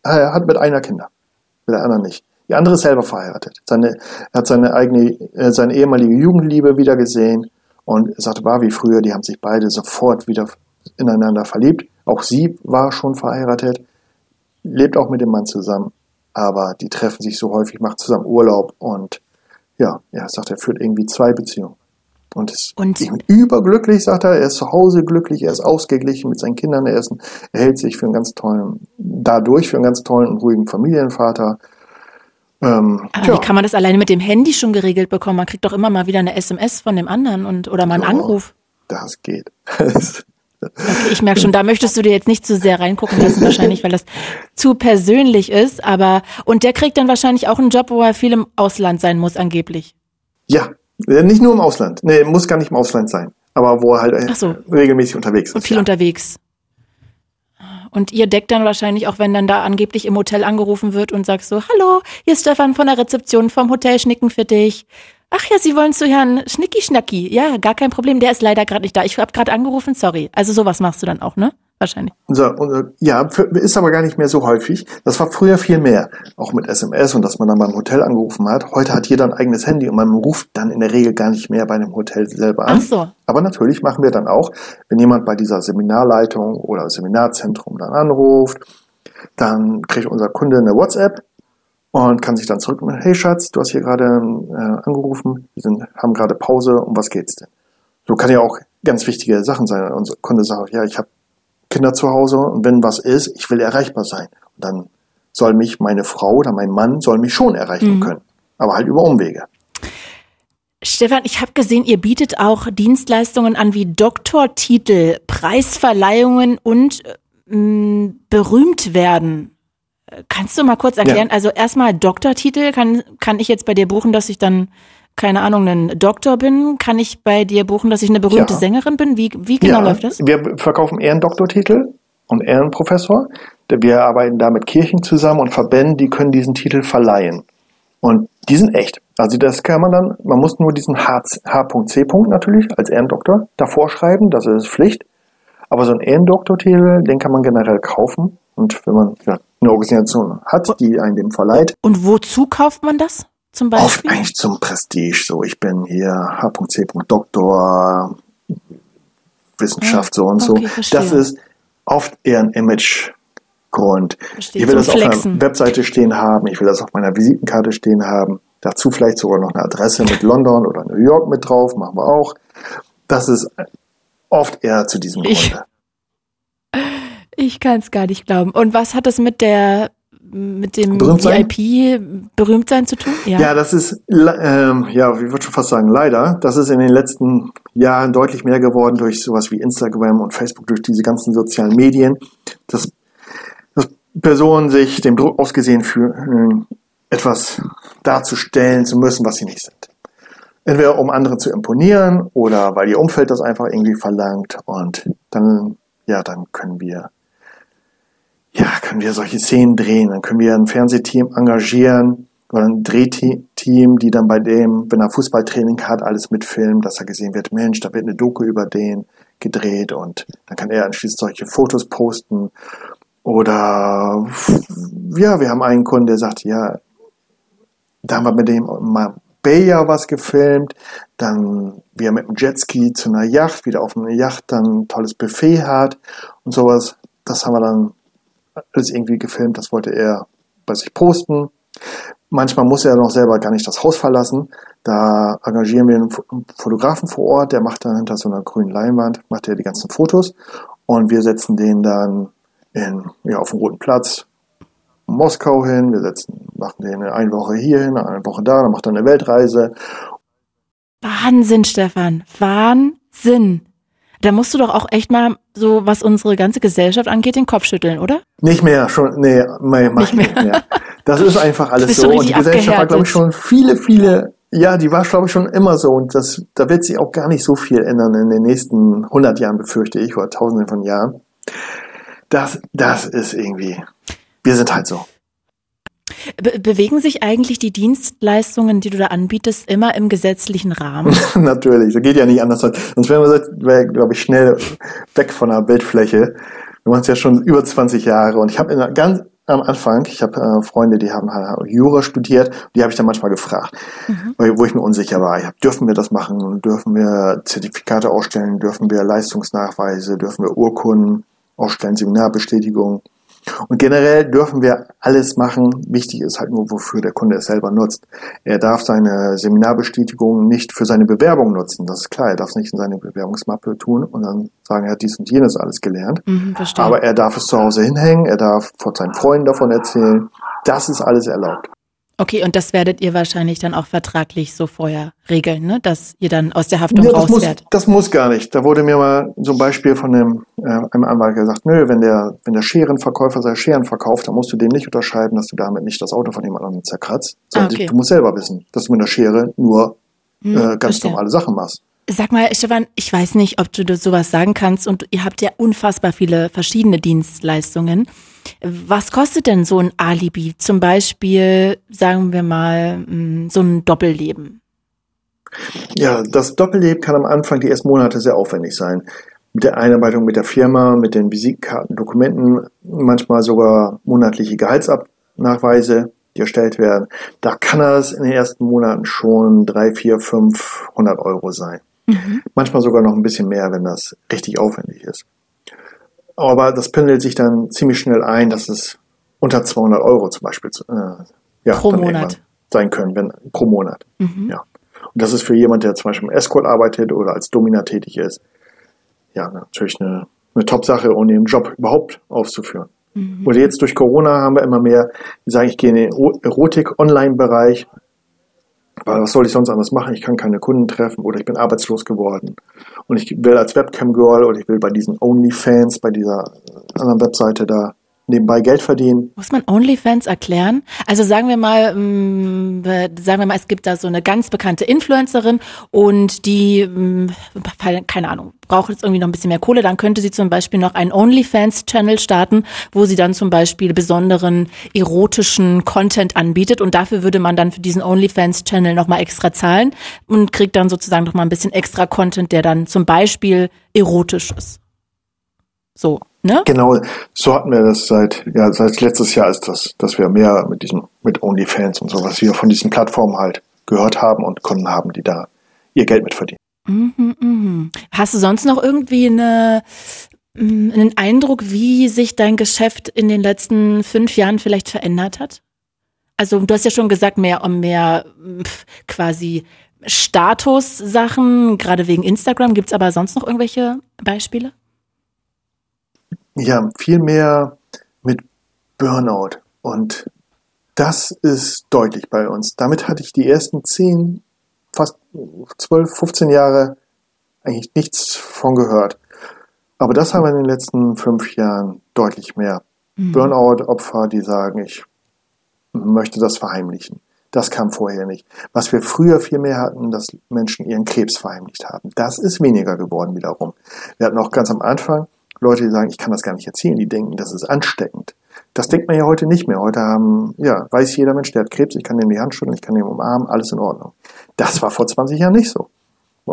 Ah, er hat mit einer Kinder, mit der anderen nicht. Die andere ist selber verheiratet. Seine, er hat seine eigene, äh, seine ehemalige Jugendliebe wieder gesehen und sagte, war wie früher, die haben sich beide sofort wieder ineinander verliebt. Auch sie war schon verheiratet, lebt auch mit dem Mann zusammen, aber die treffen sich so häufig, macht zusammen Urlaub und ja, er sagt, er führt irgendwie zwei Beziehungen. Und ist und überglücklich, sagt er. Er ist zu Hause glücklich, er ist ausgeglichen mit seinen Kindern. Er, ist er hält sich für einen ganz tollen, dadurch für einen ganz tollen und ruhigen Familienvater. Ähm, Aber ja. wie kann man das alleine mit dem Handy schon geregelt bekommen? Man kriegt doch immer mal wieder eine SMS von dem anderen und oder mal einen ja, Anruf. Das geht. *laughs* Okay, ich merke schon, da möchtest du dir jetzt nicht zu sehr reingucken lassen, wahrscheinlich, weil das zu persönlich ist. Aber und der kriegt dann wahrscheinlich auch einen Job, wo er viel im Ausland sein muss, angeblich. Ja, nicht nur im Ausland. Nee, muss gar nicht im Ausland sein. Aber wo er halt äh, so. regelmäßig unterwegs ist. Und viel ja. unterwegs. Und ihr deckt dann wahrscheinlich auch, wenn dann da angeblich im Hotel angerufen wird und sagst so, hallo, hier ist Stefan von der Rezeption vom Hotel Schnicken für dich. Ach ja, Sie wollen zu Herrn Schnicki Schnacki. Ja, gar kein Problem. Der ist leider gerade nicht da. Ich habe gerade angerufen, sorry. Also sowas machst du dann auch, ne? Wahrscheinlich. So, und, ja, ist aber gar nicht mehr so häufig. Das war früher viel mehr, auch mit SMS und dass man dann beim Hotel angerufen hat. Heute hat jeder ein eigenes Handy und man ruft dann in der Regel gar nicht mehr bei einem Hotel selber an. Ach so. Aber natürlich machen wir dann auch, wenn jemand bei dieser Seminarleitung oder Seminarzentrum dann anruft, dann kriegt unser Kunde eine WhatsApp und kann sich dann zurück hey Schatz, du hast hier gerade äh, angerufen, wir sind, haben gerade Pause, um was geht's denn? So kann ja auch ganz wichtige Sachen sein. Unser Kunde sagt, ja, ich habe Kinder zu Hause und wenn was ist, ich will erreichbar sein. Und dann soll mich meine Frau oder mein Mann soll mich schon erreichen mhm. können, aber halt über Umwege. Stefan, ich habe gesehen, ihr bietet auch Dienstleistungen an wie Doktortitel, Preisverleihungen und äh, berühmt werden. Kannst du mal kurz erklären? Ja. Also erstmal Doktortitel kann kann ich jetzt bei dir buchen, dass ich dann keine Ahnung, ein Doktor bin, kann ich bei dir buchen, dass ich eine berühmte ja. Sängerin bin? Wie, wie genau ja, läuft das? Wir verkaufen Ehrendoktortitel und Ehrenprofessor. Wir arbeiten da mit Kirchen zusammen und Verbänden, die können diesen Titel verleihen. Und die sind echt. Also das kann man dann, man muss nur diesen H.C. natürlich als Ehrendoktor davor schreiben, das ist Pflicht. Aber so ein Ehrendoktortitel, den kann man generell kaufen. Und wenn man ja, eine Organisation hat, die einen dem verleiht. Und wozu kauft man das? Zum Beispiel? Oft eigentlich zum Prestige. So, ich bin hier H.C. Doktor, Wissenschaft so und so. Okay, das ist oft eher ein Imagegrund. Ich will das auf einer Webseite stehen haben, ich will das auf meiner Visitenkarte stehen haben. Dazu vielleicht sogar noch eine Adresse mit London oder New York mit drauf, machen wir auch. Das ist oft eher zu diesem Grunde. *laughs* Ich kann es gar nicht glauben. Und was hat das mit der mit dem VIP Berühmtsein zu tun? Ja, ja das ist, ähm, ja, ich würde schon fast sagen, leider. Das ist in den letzten Jahren deutlich mehr geworden durch sowas wie Instagram und Facebook, durch diese ganzen sozialen Medien, dass, dass Personen sich dem Druck ausgesehen fühlen, etwas darzustellen zu müssen, was sie nicht sind. Entweder um anderen zu imponieren oder weil ihr Umfeld das einfach irgendwie verlangt und dann, ja, dann können wir ja, können wir solche Szenen drehen, dann können wir ein Fernsehteam engagieren oder ein Drehteam, die dann bei dem, wenn er Fußballtraining hat, alles mitfilmen, dass er gesehen wird, Mensch, da wird eine Doku über den gedreht und dann kann er anschließend solche Fotos posten. Oder ja, wir haben einen Kunden, der sagt, ja, da haben wir mit dem Bayer was gefilmt, dann wie er mit dem Jetski zu einer Yacht, wieder auf einer Yacht dann ein tolles Buffet hat und sowas. Das haben wir dann alles irgendwie gefilmt, das wollte er bei sich posten. Manchmal muss er noch selber gar nicht das Haus verlassen. Da engagieren wir einen Fotografen vor Ort, der macht dann hinter so einer grünen Leinwand, macht er die ganzen Fotos und wir setzen den dann in, ja, auf dem Roten Platz Moskau hin, wir setzen, machen den eine Woche hier hin, eine Woche da, dann macht er eine Weltreise. Wahnsinn, Stefan, Wahnsinn. Da musst du doch auch echt mal so, was unsere ganze Gesellschaft angeht, den Kopf schütteln, oder? Nicht mehr, schon, nee, mach nicht mehr. nicht mehr. Das ist einfach alles so. Und die Gesellschaft war, glaube ich, schon viele, viele, ja, die war, glaube ich, schon immer so. Und das, da wird sich auch gar nicht so viel ändern in den nächsten 100 Jahren, befürchte ich, oder Tausenden von Jahren. Das, das ist irgendwie, wir sind halt so. Be bewegen sich eigentlich die Dienstleistungen, die du da anbietest, immer im gesetzlichen Rahmen? *laughs* Natürlich, das geht ja nicht anders. Sonst wären wir, wär, glaube ich, schnell weg von der Bildfläche. Wir machen es ja schon über 20 Jahre und ich habe ganz am Anfang, ich habe äh, Freunde, die haben halt Jura studiert, die habe ich dann manchmal gefragt, mhm. wo ich mir unsicher war. Ich hab, dürfen wir das machen? Dürfen wir Zertifikate ausstellen? Dürfen wir Leistungsnachweise? Dürfen wir Urkunden ausstellen? Seminarbestätigungen? Und generell dürfen wir alles machen. Wichtig ist halt nur, wofür der Kunde es selber nutzt. Er darf seine Seminarbestätigung nicht für seine Bewerbung nutzen. Das ist klar. Er darf es nicht in seine Bewerbungsmappe tun und dann sagen, er hat dies und jenes alles gelernt. Mhm, Aber er darf es zu Hause hinhängen. Er darf vor seinen Freunden davon erzählen. Das ist alles erlaubt. Okay, und das werdet ihr wahrscheinlich dann auch vertraglich so vorher regeln, ne? dass ihr dann aus der Haftung ja, das raus muss, Das muss gar nicht. Da wurde mir mal so ein Beispiel von einem, äh, einem Anwalt gesagt, nö, wenn der, wenn der Scherenverkäufer seine Scheren verkauft, dann musst du dem nicht unterschreiben, dass du damit nicht das Auto von jemand anderem zerkratzt, sondern ah, okay. du musst selber wissen, dass du mit der Schere nur hm, äh, ganz verstehe. normale Sachen machst. Sag mal, Stefan, ich weiß nicht, ob du sowas sagen kannst und ihr habt ja unfassbar viele verschiedene Dienstleistungen. Was kostet denn so ein Alibi? Zum Beispiel, sagen wir mal, mm, so ein Doppelleben. Ja, das Doppelleben kann am Anfang die ersten Monate sehr aufwendig sein. Mit der Einarbeitung mit der Firma, mit den Visitenkarten, Dokumenten, manchmal sogar monatliche Gehaltsabnachweise, die erstellt werden. Da kann das in den ersten Monaten schon drei, vier, fünf, hundert Euro sein. Mhm. Manchmal sogar noch ein bisschen mehr, wenn das richtig aufwendig ist. Aber das pendelt sich dann ziemlich schnell ein, dass es unter 200 Euro zum Beispiel äh, ja, pro Monat sein können, wenn pro Monat. Mhm. Ja. Und das ist für jemand, der zum Beispiel im Escort arbeitet oder als Domina tätig ist, ja, natürlich eine, eine Top-Sache, um den Job überhaupt auszuführen. Mhm. Oder jetzt durch Corona haben wir immer mehr, die sagen, ich gehe in den Erotik-Online-Bereich, weil was soll ich sonst anders machen? Ich kann keine Kunden treffen oder ich bin arbeitslos geworden. Und ich will als Webcam-Girl oder ich will bei diesen OnlyFans, bei dieser anderen Webseite da nebenbei Geld verdienen. Muss man OnlyFans erklären? Also sagen wir mal, mh, mm, sagen wir mal, es gibt da so eine ganz bekannte Influencerin und die, mh, mm, keine Ahnung, braucht jetzt irgendwie noch ein bisschen mehr Kohle, dann könnte sie zum Beispiel noch einen OnlyFans-Channel starten, wo sie dann zum Beispiel besonderen erotischen Content anbietet und dafür würde man dann für diesen OnlyFans-Channel nochmal extra zahlen und kriegt dann sozusagen nochmal ein bisschen extra Content, der dann zum Beispiel erotisch ist. So, ne? Genau, so hatten wir das seit, ja, seit letztes Jahr ist das, dass wir mehr mit diesem, mit OnlyFans und so, was wir von diesen Plattformen halt gehört haben und Kunden haben, die da ihr Geld mit verdienen. Mhm, mhm. Hast du sonst noch irgendwie eine, mm, einen Eindruck, wie sich dein Geschäft in den letzten fünf Jahren vielleicht verändert hat? Also du hast ja schon gesagt, mehr um mehr quasi Status-Sachen, gerade wegen Instagram. Gibt es aber sonst noch irgendwelche Beispiele? Ja, viel mehr mit Burnout. Und das ist deutlich bei uns. Damit hatte ich die ersten zehn, fast zwölf, 15 Jahre eigentlich nichts von gehört. Aber das haben wir in den letzten fünf Jahren deutlich mehr. Mhm. Burnout-Opfer, die sagen, ich möchte das verheimlichen. Das kam vorher nicht. Was wir früher viel mehr hatten, dass Menschen ihren Krebs verheimlicht haben. Das ist weniger geworden wiederum. Wir hatten auch ganz am Anfang Leute, die sagen, ich kann das gar nicht erzählen. Die denken, das ist ansteckend. Das denkt man ja heute nicht mehr. Heute haben, ja, weiß jeder Mensch, der hat Krebs, ich kann ihm die Hand schütteln, ich kann ihn umarmen, alles in Ordnung. Das war vor 20 Jahren nicht so.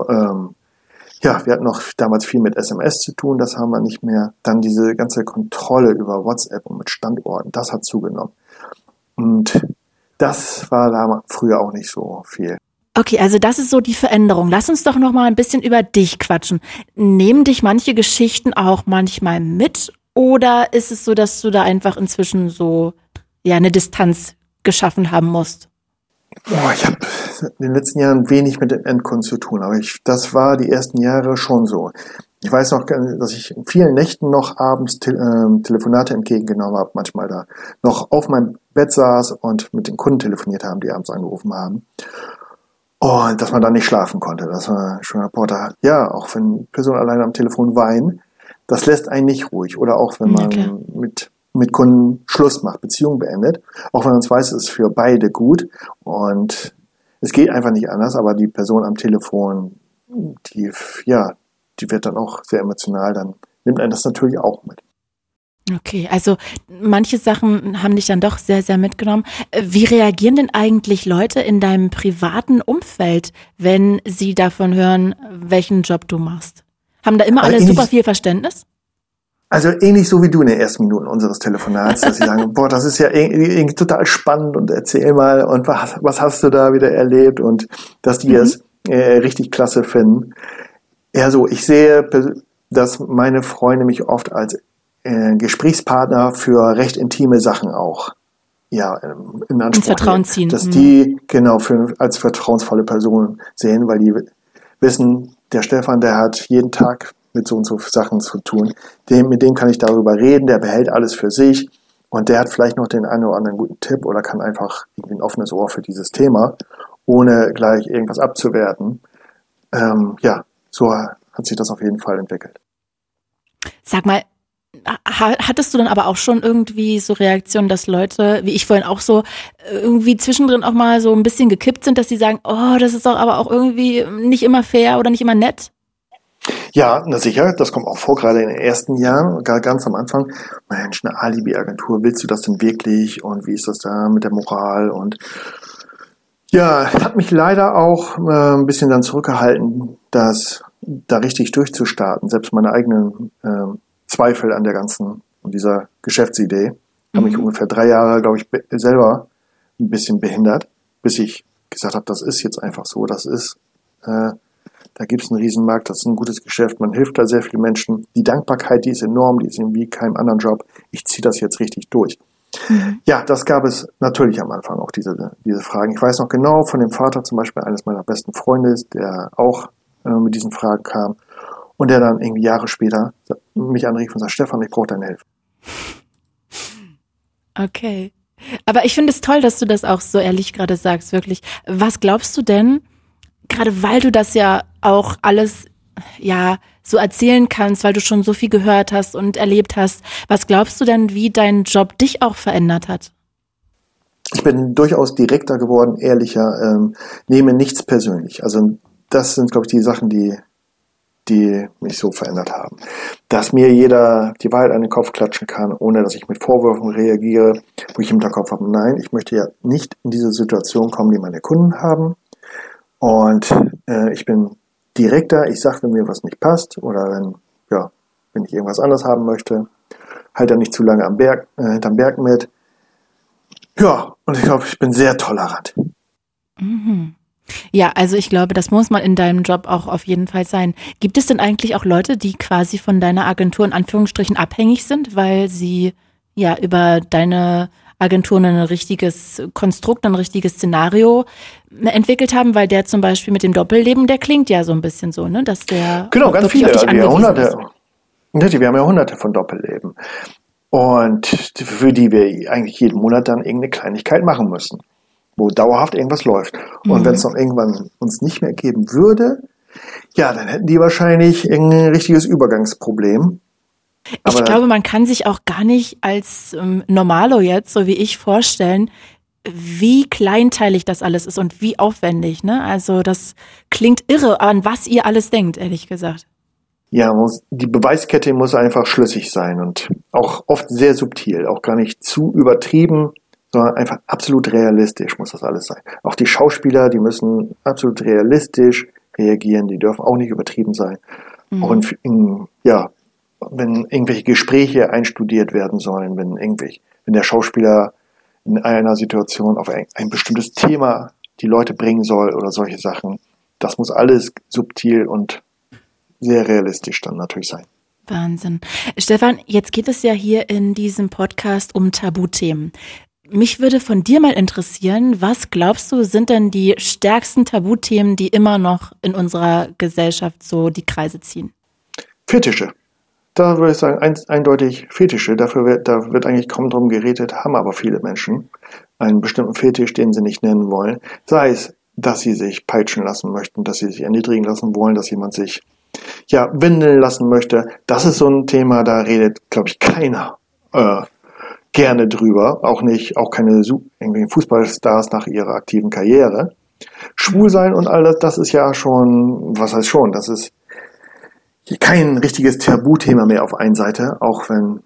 Ähm, ja, wir hatten noch damals viel mit SMS zu tun, das haben wir nicht mehr. Dann diese ganze Kontrolle über WhatsApp und mit Standorten, das hat zugenommen. Und das war da früher auch nicht so viel. Okay, also das ist so die Veränderung. Lass uns doch noch mal ein bisschen über dich quatschen. Nehmen dich manche Geschichten auch manchmal mit oder ist es so, dass du da einfach inzwischen so ja eine Distanz geschaffen haben musst? Boah, ich habe in den letzten Jahren wenig mit den Endkunden zu tun, aber ich, das war die ersten Jahre schon so. Ich weiß noch, dass ich in vielen Nächten noch abends te äh, Telefonate entgegengenommen habe, manchmal da noch auf meinem Bett saß und mit den Kunden telefoniert haben, die abends angerufen haben. Und dass man da nicht schlafen konnte. Das war schon Reporter. Ja, auch wenn Personen alleine am Telefon weinen, das lässt einen nicht ruhig. Oder auch wenn man ja, mit, mit Kunden Schluss macht, Beziehung beendet. Auch wenn man es weiß, es ist für beide gut. Und es geht einfach nicht anders, aber die Person am Telefon, die, ja, die wird dann auch sehr emotional, dann nimmt einen das natürlich auch mit. Okay, also manche Sachen haben dich dann doch sehr, sehr mitgenommen. Wie reagieren denn eigentlich Leute in deinem privaten Umfeld, wenn sie davon hören, welchen Job du machst? Haben da immer also alle super viel Verständnis? Also ähnlich so wie du in den ersten Minuten unseres Telefonats, dass sie *laughs* sagen, boah, das ist ja irgendwie total spannend und erzähl mal und was, was hast du da wieder erlebt und dass die mhm. es äh, richtig klasse finden. Ja, so, ich sehe, dass meine Freunde mich oft als äh, Gesprächspartner für recht intime Sachen auch ja, in Anspruch Vertrauen ziehen. Dass mhm. die genau für, als vertrauensvolle Person sehen, weil die wissen, der Stefan, der hat jeden Tag mit so und so Sachen zu tun. Dem, mit dem kann ich darüber reden, der behält alles für sich und der hat vielleicht noch den einen oder anderen guten Tipp oder kann einfach irgendwie ein offenes Ohr für dieses Thema, ohne gleich irgendwas abzuwerten. Ähm, ja, so hat sich das auf jeden Fall entwickelt. Sag mal, hattest du dann aber auch schon irgendwie so Reaktionen, dass Leute, wie ich vorhin auch so, irgendwie zwischendrin auch mal so ein bisschen gekippt sind, dass sie sagen, oh, das ist doch aber auch irgendwie nicht immer fair oder nicht immer nett? Ja, na sicher, das kommt auch vor, gerade in den ersten Jahren, ganz am Anfang. Mensch, eine Alibi-Agentur, willst du das denn wirklich? Und wie ist das da mit der Moral? Und ja, hat mich leider auch äh, ein bisschen dann zurückgehalten, das da richtig durchzustarten. Selbst meine eigenen äh, Zweifel an der ganzen, an dieser Geschäftsidee haben mich mhm. ungefähr drei Jahre, glaube ich, selber ein bisschen behindert, bis ich gesagt habe, das ist jetzt einfach so, das ist äh, da gibt es einen Riesenmarkt, das ist ein gutes Geschäft, man hilft da sehr vielen Menschen. Die Dankbarkeit, die ist enorm, die ist wie keinem anderen Job. Ich ziehe das jetzt richtig durch. Mhm. Ja, das gab es natürlich am Anfang auch diese, diese Fragen. Ich weiß noch genau von dem Vater zum Beispiel eines meiner besten Freunde, der auch äh, mit diesen Fragen kam und der dann irgendwie Jahre später mich anrief und sagt, Stefan, ich brauche deine Hilfe. Okay. Aber ich finde es toll, dass du das auch so ehrlich gerade sagst, wirklich. Was glaubst du denn, gerade weil du das ja auch alles ja so erzählen kannst, weil du schon so viel gehört hast und erlebt hast. Was glaubst du denn, wie dein Job dich auch verändert hat? Ich bin durchaus direkter geworden, ehrlicher, ähm, nehme nichts persönlich. Also das sind, glaube ich, die Sachen, die, die mich so verändert haben. Dass mir jeder die Wahrheit an den Kopf klatschen kann, ohne dass ich mit Vorwürfen reagiere, wo ich im Hinterkopf habe, nein, ich möchte ja nicht in diese Situation kommen, die meine Kunden haben. Und äh, ich bin direkter, ich sage, wenn mir was nicht passt oder wenn, ja, wenn ich irgendwas anderes haben möchte, halt dann nicht zu lange am Berg, äh, hinterm Berg mit. Ja, und ich glaube, ich bin sehr tolerant. Mhm. Ja, also ich glaube, das muss man in deinem Job auch auf jeden Fall sein. Gibt es denn eigentlich auch Leute, die quasi von deiner Agentur in Anführungsstrichen abhängig sind, weil sie ja über deine Agenturen ein richtiges Konstrukt, ein richtiges Szenario entwickelt haben, weil der zum Beispiel mit dem Doppelleben, der klingt ja so ein bisschen so, ne, dass der genau ganz viele, dich hunderte, wir haben ja hunderte von Doppelleben. Und für die wir eigentlich jeden Monat dann irgendeine Kleinigkeit machen müssen, wo dauerhaft irgendwas läuft. Und mhm. wenn es dann irgendwann uns nicht mehr geben würde, ja, dann hätten die wahrscheinlich ein richtiges Übergangsproblem. Aber ich glaube, man kann sich auch gar nicht als ähm, Normalo jetzt, so wie ich, vorstellen, wie kleinteilig das alles ist und wie aufwendig. Ne? Also das klingt irre, an was ihr alles denkt, ehrlich gesagt. Ja, muss, die Beweiskette muss einfach schlüssig sein und auch oft sehr subtil, auch gar nicht zu übertrieben, sondern einfach absolut realistisch muss das alles sein. Auch die Schauspieler, die müssen absolut realistisch reagieren, die dürfen auch nicht übertrieben sein. Mhm. Auch in, in, ja, wenn irgendwelche Gespräche einstudiert werden sollen, wenn irgendwelche, wenn der Schauspieler in einer Situation auf ein, ein bestimmtes Thema die Leute bringen soll oder solche Sachen, das muss alles subtil und sehr realistisch dann natürlich sein. Wahnsinn. Stefan, jetzt geht es ja hier in diesem Podcast um Tabuthemen. Mich würde von dir mal interessieren, was glaubst du, sind denn die stärksten Tabuthemen, die immer noch in unserer Gesellschaft so die Kreise ziehen? Fetische. Da würde ich sagen, ein, eindeutig Fetische. Dafür wird, da wird eigentlich kaum drum geredet, haben aber viele Menschen einen bestimmten Fetisch, den sie nicht nennen wollen. Sei es, dass sie sich peitschen lassen möchten, dass sie sich erniedrigen lassen wollen, dass jemand sich ja, windeln lassen möchte. Das ist so ein Thema, da redet, glaube ich, keiner äh, gerne drüber. Auch nicht, auch keine irgendwie Fußballstars nach ihrer aktiven Karriere. Schwul sein und all das, das ist ja schon, was heißt schon, das ist kein richtiges Tabuthema mehr auf einen Seite, auch wenn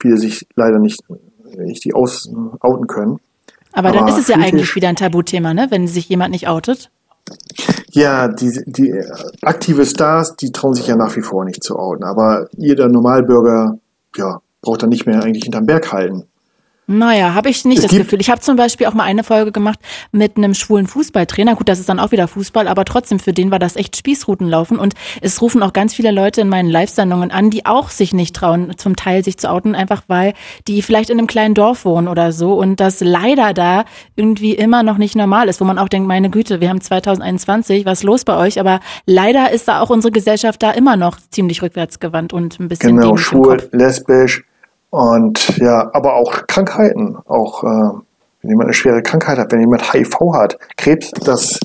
viele sich leider nicht richtig aus, outen können. Aber, Aber dann ist es ja eigentlich wieder ein Tabuthema, ne? wenn sich jemand nicht outet. Ja, die, die aktive Stars, die trauen sich ja nach wie vor nicht zu outen. Aber jeder Normalbürger, ja, braucht dann nicht mehr eigentlich hinterm Berg halten. Naja, habe ich nicht es das Gefühl. Ich habe zum Beispiel auch mal eine Folge gemacht mit einem schwulen Fußballtrainer. Gut, das ist dann auch wieder Fußball, aber trotzdem, für den war das echt Spießrutenlaufen. Und es rufen auch ganz viele Leute in meinen Live-Sendungen an, die auch sich nicht trauen, zum Teil sich zu outen, einfach weil die vielleicht in einem kleinen Dorf wohnen oder so. Und das leider da irgendwie immer noch nicht normal ist, wo man auch denkt, meine Güte, wir haben 2021, was ist los bei euch? Aber leider ist da auch unsere Gesellschaft da immer noch ziemlich rückwärtsgewandt und ein bisschen Genau, schwul, lesbisch, und ja, aber auch Krankheiten, auch äh, wenn jemand eine schwere Krankheit hat, wenn jemand HIV hat, Krebs, das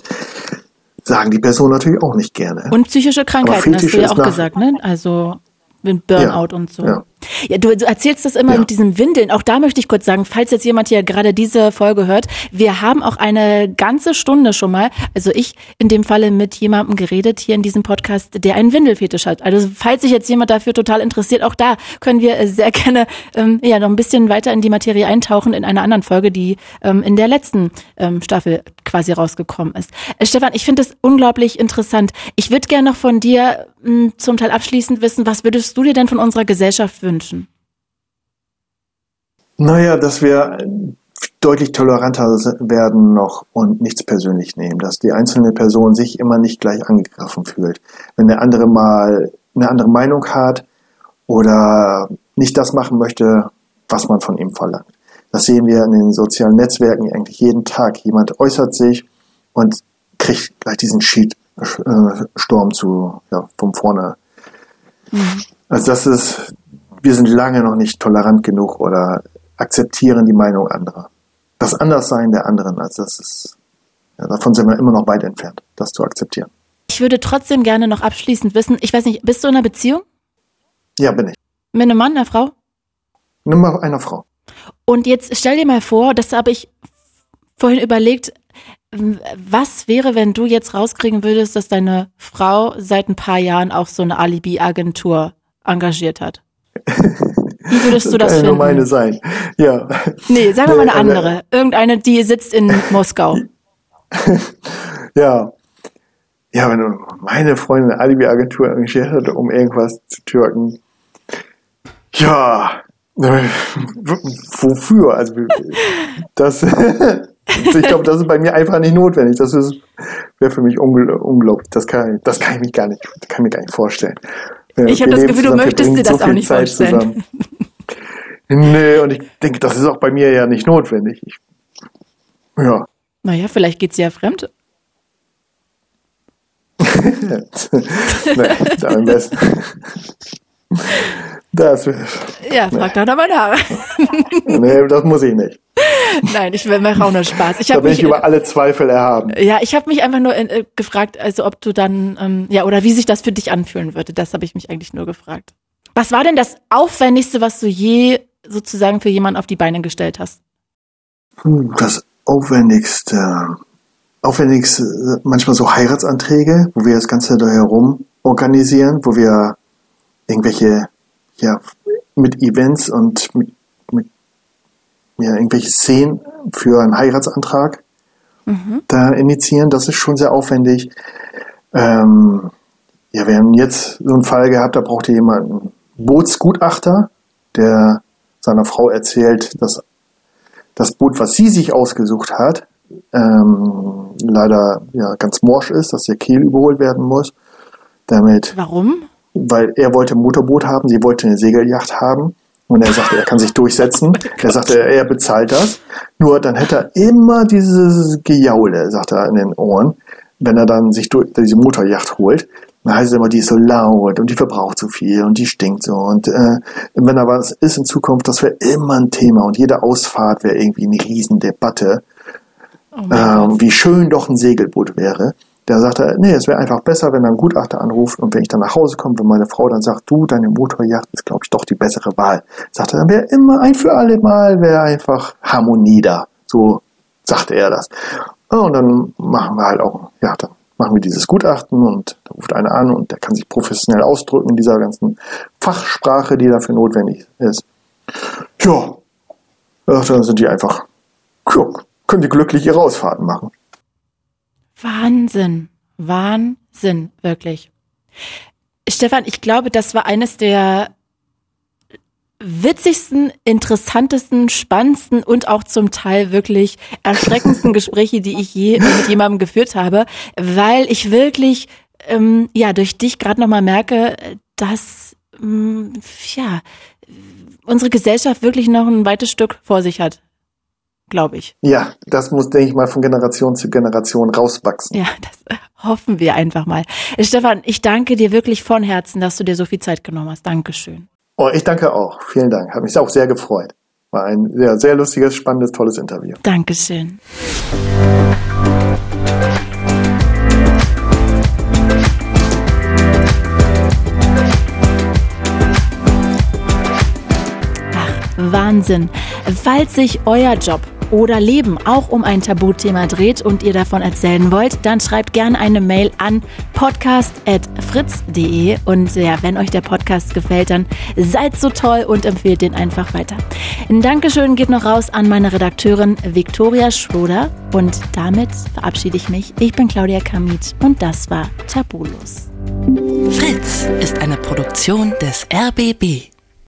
sagen die Personen natürlich auch nicht gerne. Und psychische Krankheiten, hast du ja auch gesagt, ne? Also mit Burnout ja, und so. Ja. Ja, du, du erzählst das immer ja. mit diesem Windeln. Auch da möchte ich kurz sagen, falls jetzt jemand hier gerade diese Folge hört, wir haben auch eine ganze Stunde schon mal, also ich in dem Falle mit jemandem geredet hier in diesem Podcast, der einen Windelfetisch hat. Also falls sich jetzt jemand dafür total interessiert, auch da können wir sehr gerne ähm, ja noch ein bisschen weiter in die Materie eintauchen in einer anderen Folge, die ähm, in der letzten ähm, Staffel quasi rausgekommen ist. Äh, Stefan, ich finde das unglaublich interessant. Ich würde gerne noch von dir mh, hm, zum Teil abschließend wissen, was würdest du dir denn von unserer Gesellschaft wünschen? Wünschen? Naja, dass wir deutlich toleranter werden noch und nichts persönlich nehmen, dass die einzelne Person sich immer nicht gleich angegriffen fühlt. Wenn der andere mal eine andere Meinung hat oder nicht das machen möchte, was man von ihm verlangt. Das sehen wir in den sozialen Netzwerken eigentlich jeden Tag. Jemand äußert sich und kriegt gleich diesen Sheet-Sturm zu, ja, von vorne. Mhm. Also das ist, wir sind lange noch nicht tolerant genug oder akzeptieren die Meinung anderer. Das Anderssein der anderen, also das ist, ja, davon sind wir immer noch weit entfernt, das zu akzeptieren. Ich würde trotzdem gerne noch abschließend wissen, ich weiß nicht, bist du in einer Beziehung? Ja, bin ich. Mit einem Mann, einer Frau? Mit einer Frau. Und jetzt stell dir mal vor, das habe ich vorhin überlegt, was wäre, wenn du jetzt rauskriegen würdest, dass deine Frau seit ein paar Jahren auch so eine Alibi-Agentur engagiert hat? Wie würdest du das, das kann finden? nur meine sein. Ja. Nee, sagen wir mal eine äh, andere. Irgendeine, die sitzt in Moskau. *laughs* ja. Ja, wenn meine Freundin eine Alibi-Agentur engagiert hat, um irgendwas zu türken. Ja. *laughs* Wofür? Also, das, *laughs* ich glaube, das ist bei mir einfach nicht notwendig. Das wäre für mich unglaublich. Das kann, das kann ich mich gar nicht, kann mir gar nicht vorstellen. Ja, ich habe das Gefühl, du möchtest dir das auch nicht Zeit vorstellen. Nee, *laughs* und ich denke, das ist auch bei mir ja nicht notwendig. Ich, ja. Naja, vielleicht geht sie ja fremd. *laughs* nee, am besten. *laughs* Das, ja, frag doch mal nach. *laughs* nee, das muss ich nicht. Nein, ich will mir auch nur Spaß. Ich da bin mich, ich über alle Zweifel erhaben. Ja, ich habe mich einfach nur äh, gefragt, also ob du dann, ähm, ja, oder wie sich das für dich anfühlen würde. Das habe ich mich eigentlich nur gefragt. Was war denn das Aufwendigste, was du je sozusagen für jemanden auf die Beine gestellt hast? Das Aufwendigste. Aufwendigste, manchmal so Heiratsanträge, wo wir das Ganze da herum organisieren, wo wir irgendwelche, ja, mit Events und mit, mit ja, irgendwelche Szenen für einen Heiratsantrag mhm. da initiieren. Das ist schon sehr aufwendig. Ähm, ja, wir haben jetzt so einen Fall gehabt, da brauchte jemand einen Bootsgutachter, der seiner Frau erzählt, dass das Boot, was sie sich ausgesucht hat, ähm, leider ja ganz morsch ist, dass der Kiel überholt werden muss. Damit. Warum? Weil er wollte ein Motorboot haben, sie wollte eine Segelyacht haben. Und er sagte, er kann sich durchsetzen. *laughs* Er sagte, er bezahlt das. Nur dann hätte er immer dieses Gejaule, sagt er in den Ohren, wenn er dann sich durch diese Motorjacht holt. Dann heißt es immer, die ist so laut und die verbraucht so viel und die stinkt so. Und äh, wenn da was ist in Zukunft, das wäre immer ein Thema und jede Ausfahrt wäre irgendwie eine Riesendebatte. Oh ähm, wie schön doch ein Segelboot wäre. Der sagte, nee, es wäre einfach besser, wenn er einen Gutachter anruft und wenn ich dann nach Hause komme, wenn meine Frau dann sagt, du, deine Motorjacht ist, glaube ich, doch die bessere Wahl. Sagte, dann wäre immer ein für alle Mal, wäre einfach Harmonie da. So sagte er das. Und dann machen wir halt auch, ja, dann machen wir dieses Gutachten und da ruft einer an und der kann sich professionell ausdrücken in dieser ganzen Fachsprache, die dafür notwendig ist. Ja, dann sind die einfach, ja, können die glücklich ihre Ausfahrten machen. Wahnsinn, Wahnsinn, wirklich. Stefan, ich glaube, das war eines der witzigsten, interessantesten, spannendsten und auch zum Teil wirklich erschreckendsten *laughs* Gespräche, die ich je mit jemandem geführt habe, weil ich wirklich ähm, ja durch dich gerade noch mal merke, dass ähm, ja unsere Gesellschaft wirklich noch ein weites Stück vor sich hat glaube ich. Ja, das muss, denke ich mal, von Generation zu Generation rauswachsen. Ja, das hoffen wir einfach mal. Stefan, ich danke dir wirklich von Herzen, dass du dir so viel Zeit genommen hast. Dankeschön. Oh, ich danke auch. Vielen Dank. Hat mich auch sehr gefreut. War ein sehr, sehr lustiges, spannendes, tolles Interview. Dankeschön. Ach, Wahnsinn. Falls sich euer Job oder Leben auch um ein Tabuthema dreht und ihr davon erzählen wollt, dann schreibt gerne eine Mail an podcast.fritz.de und ja, wenn euch der Podcast gefällt, dann seid so toll und empfehlt den einfach weiter. Ein Dankeschön geht noch raus an meine Redakteurin Viktoria Schroder und damit verabschiede ich mich. Ich bin Claudia Kamit und das war Tabulos. Fritz ist eine Produktion des RBB.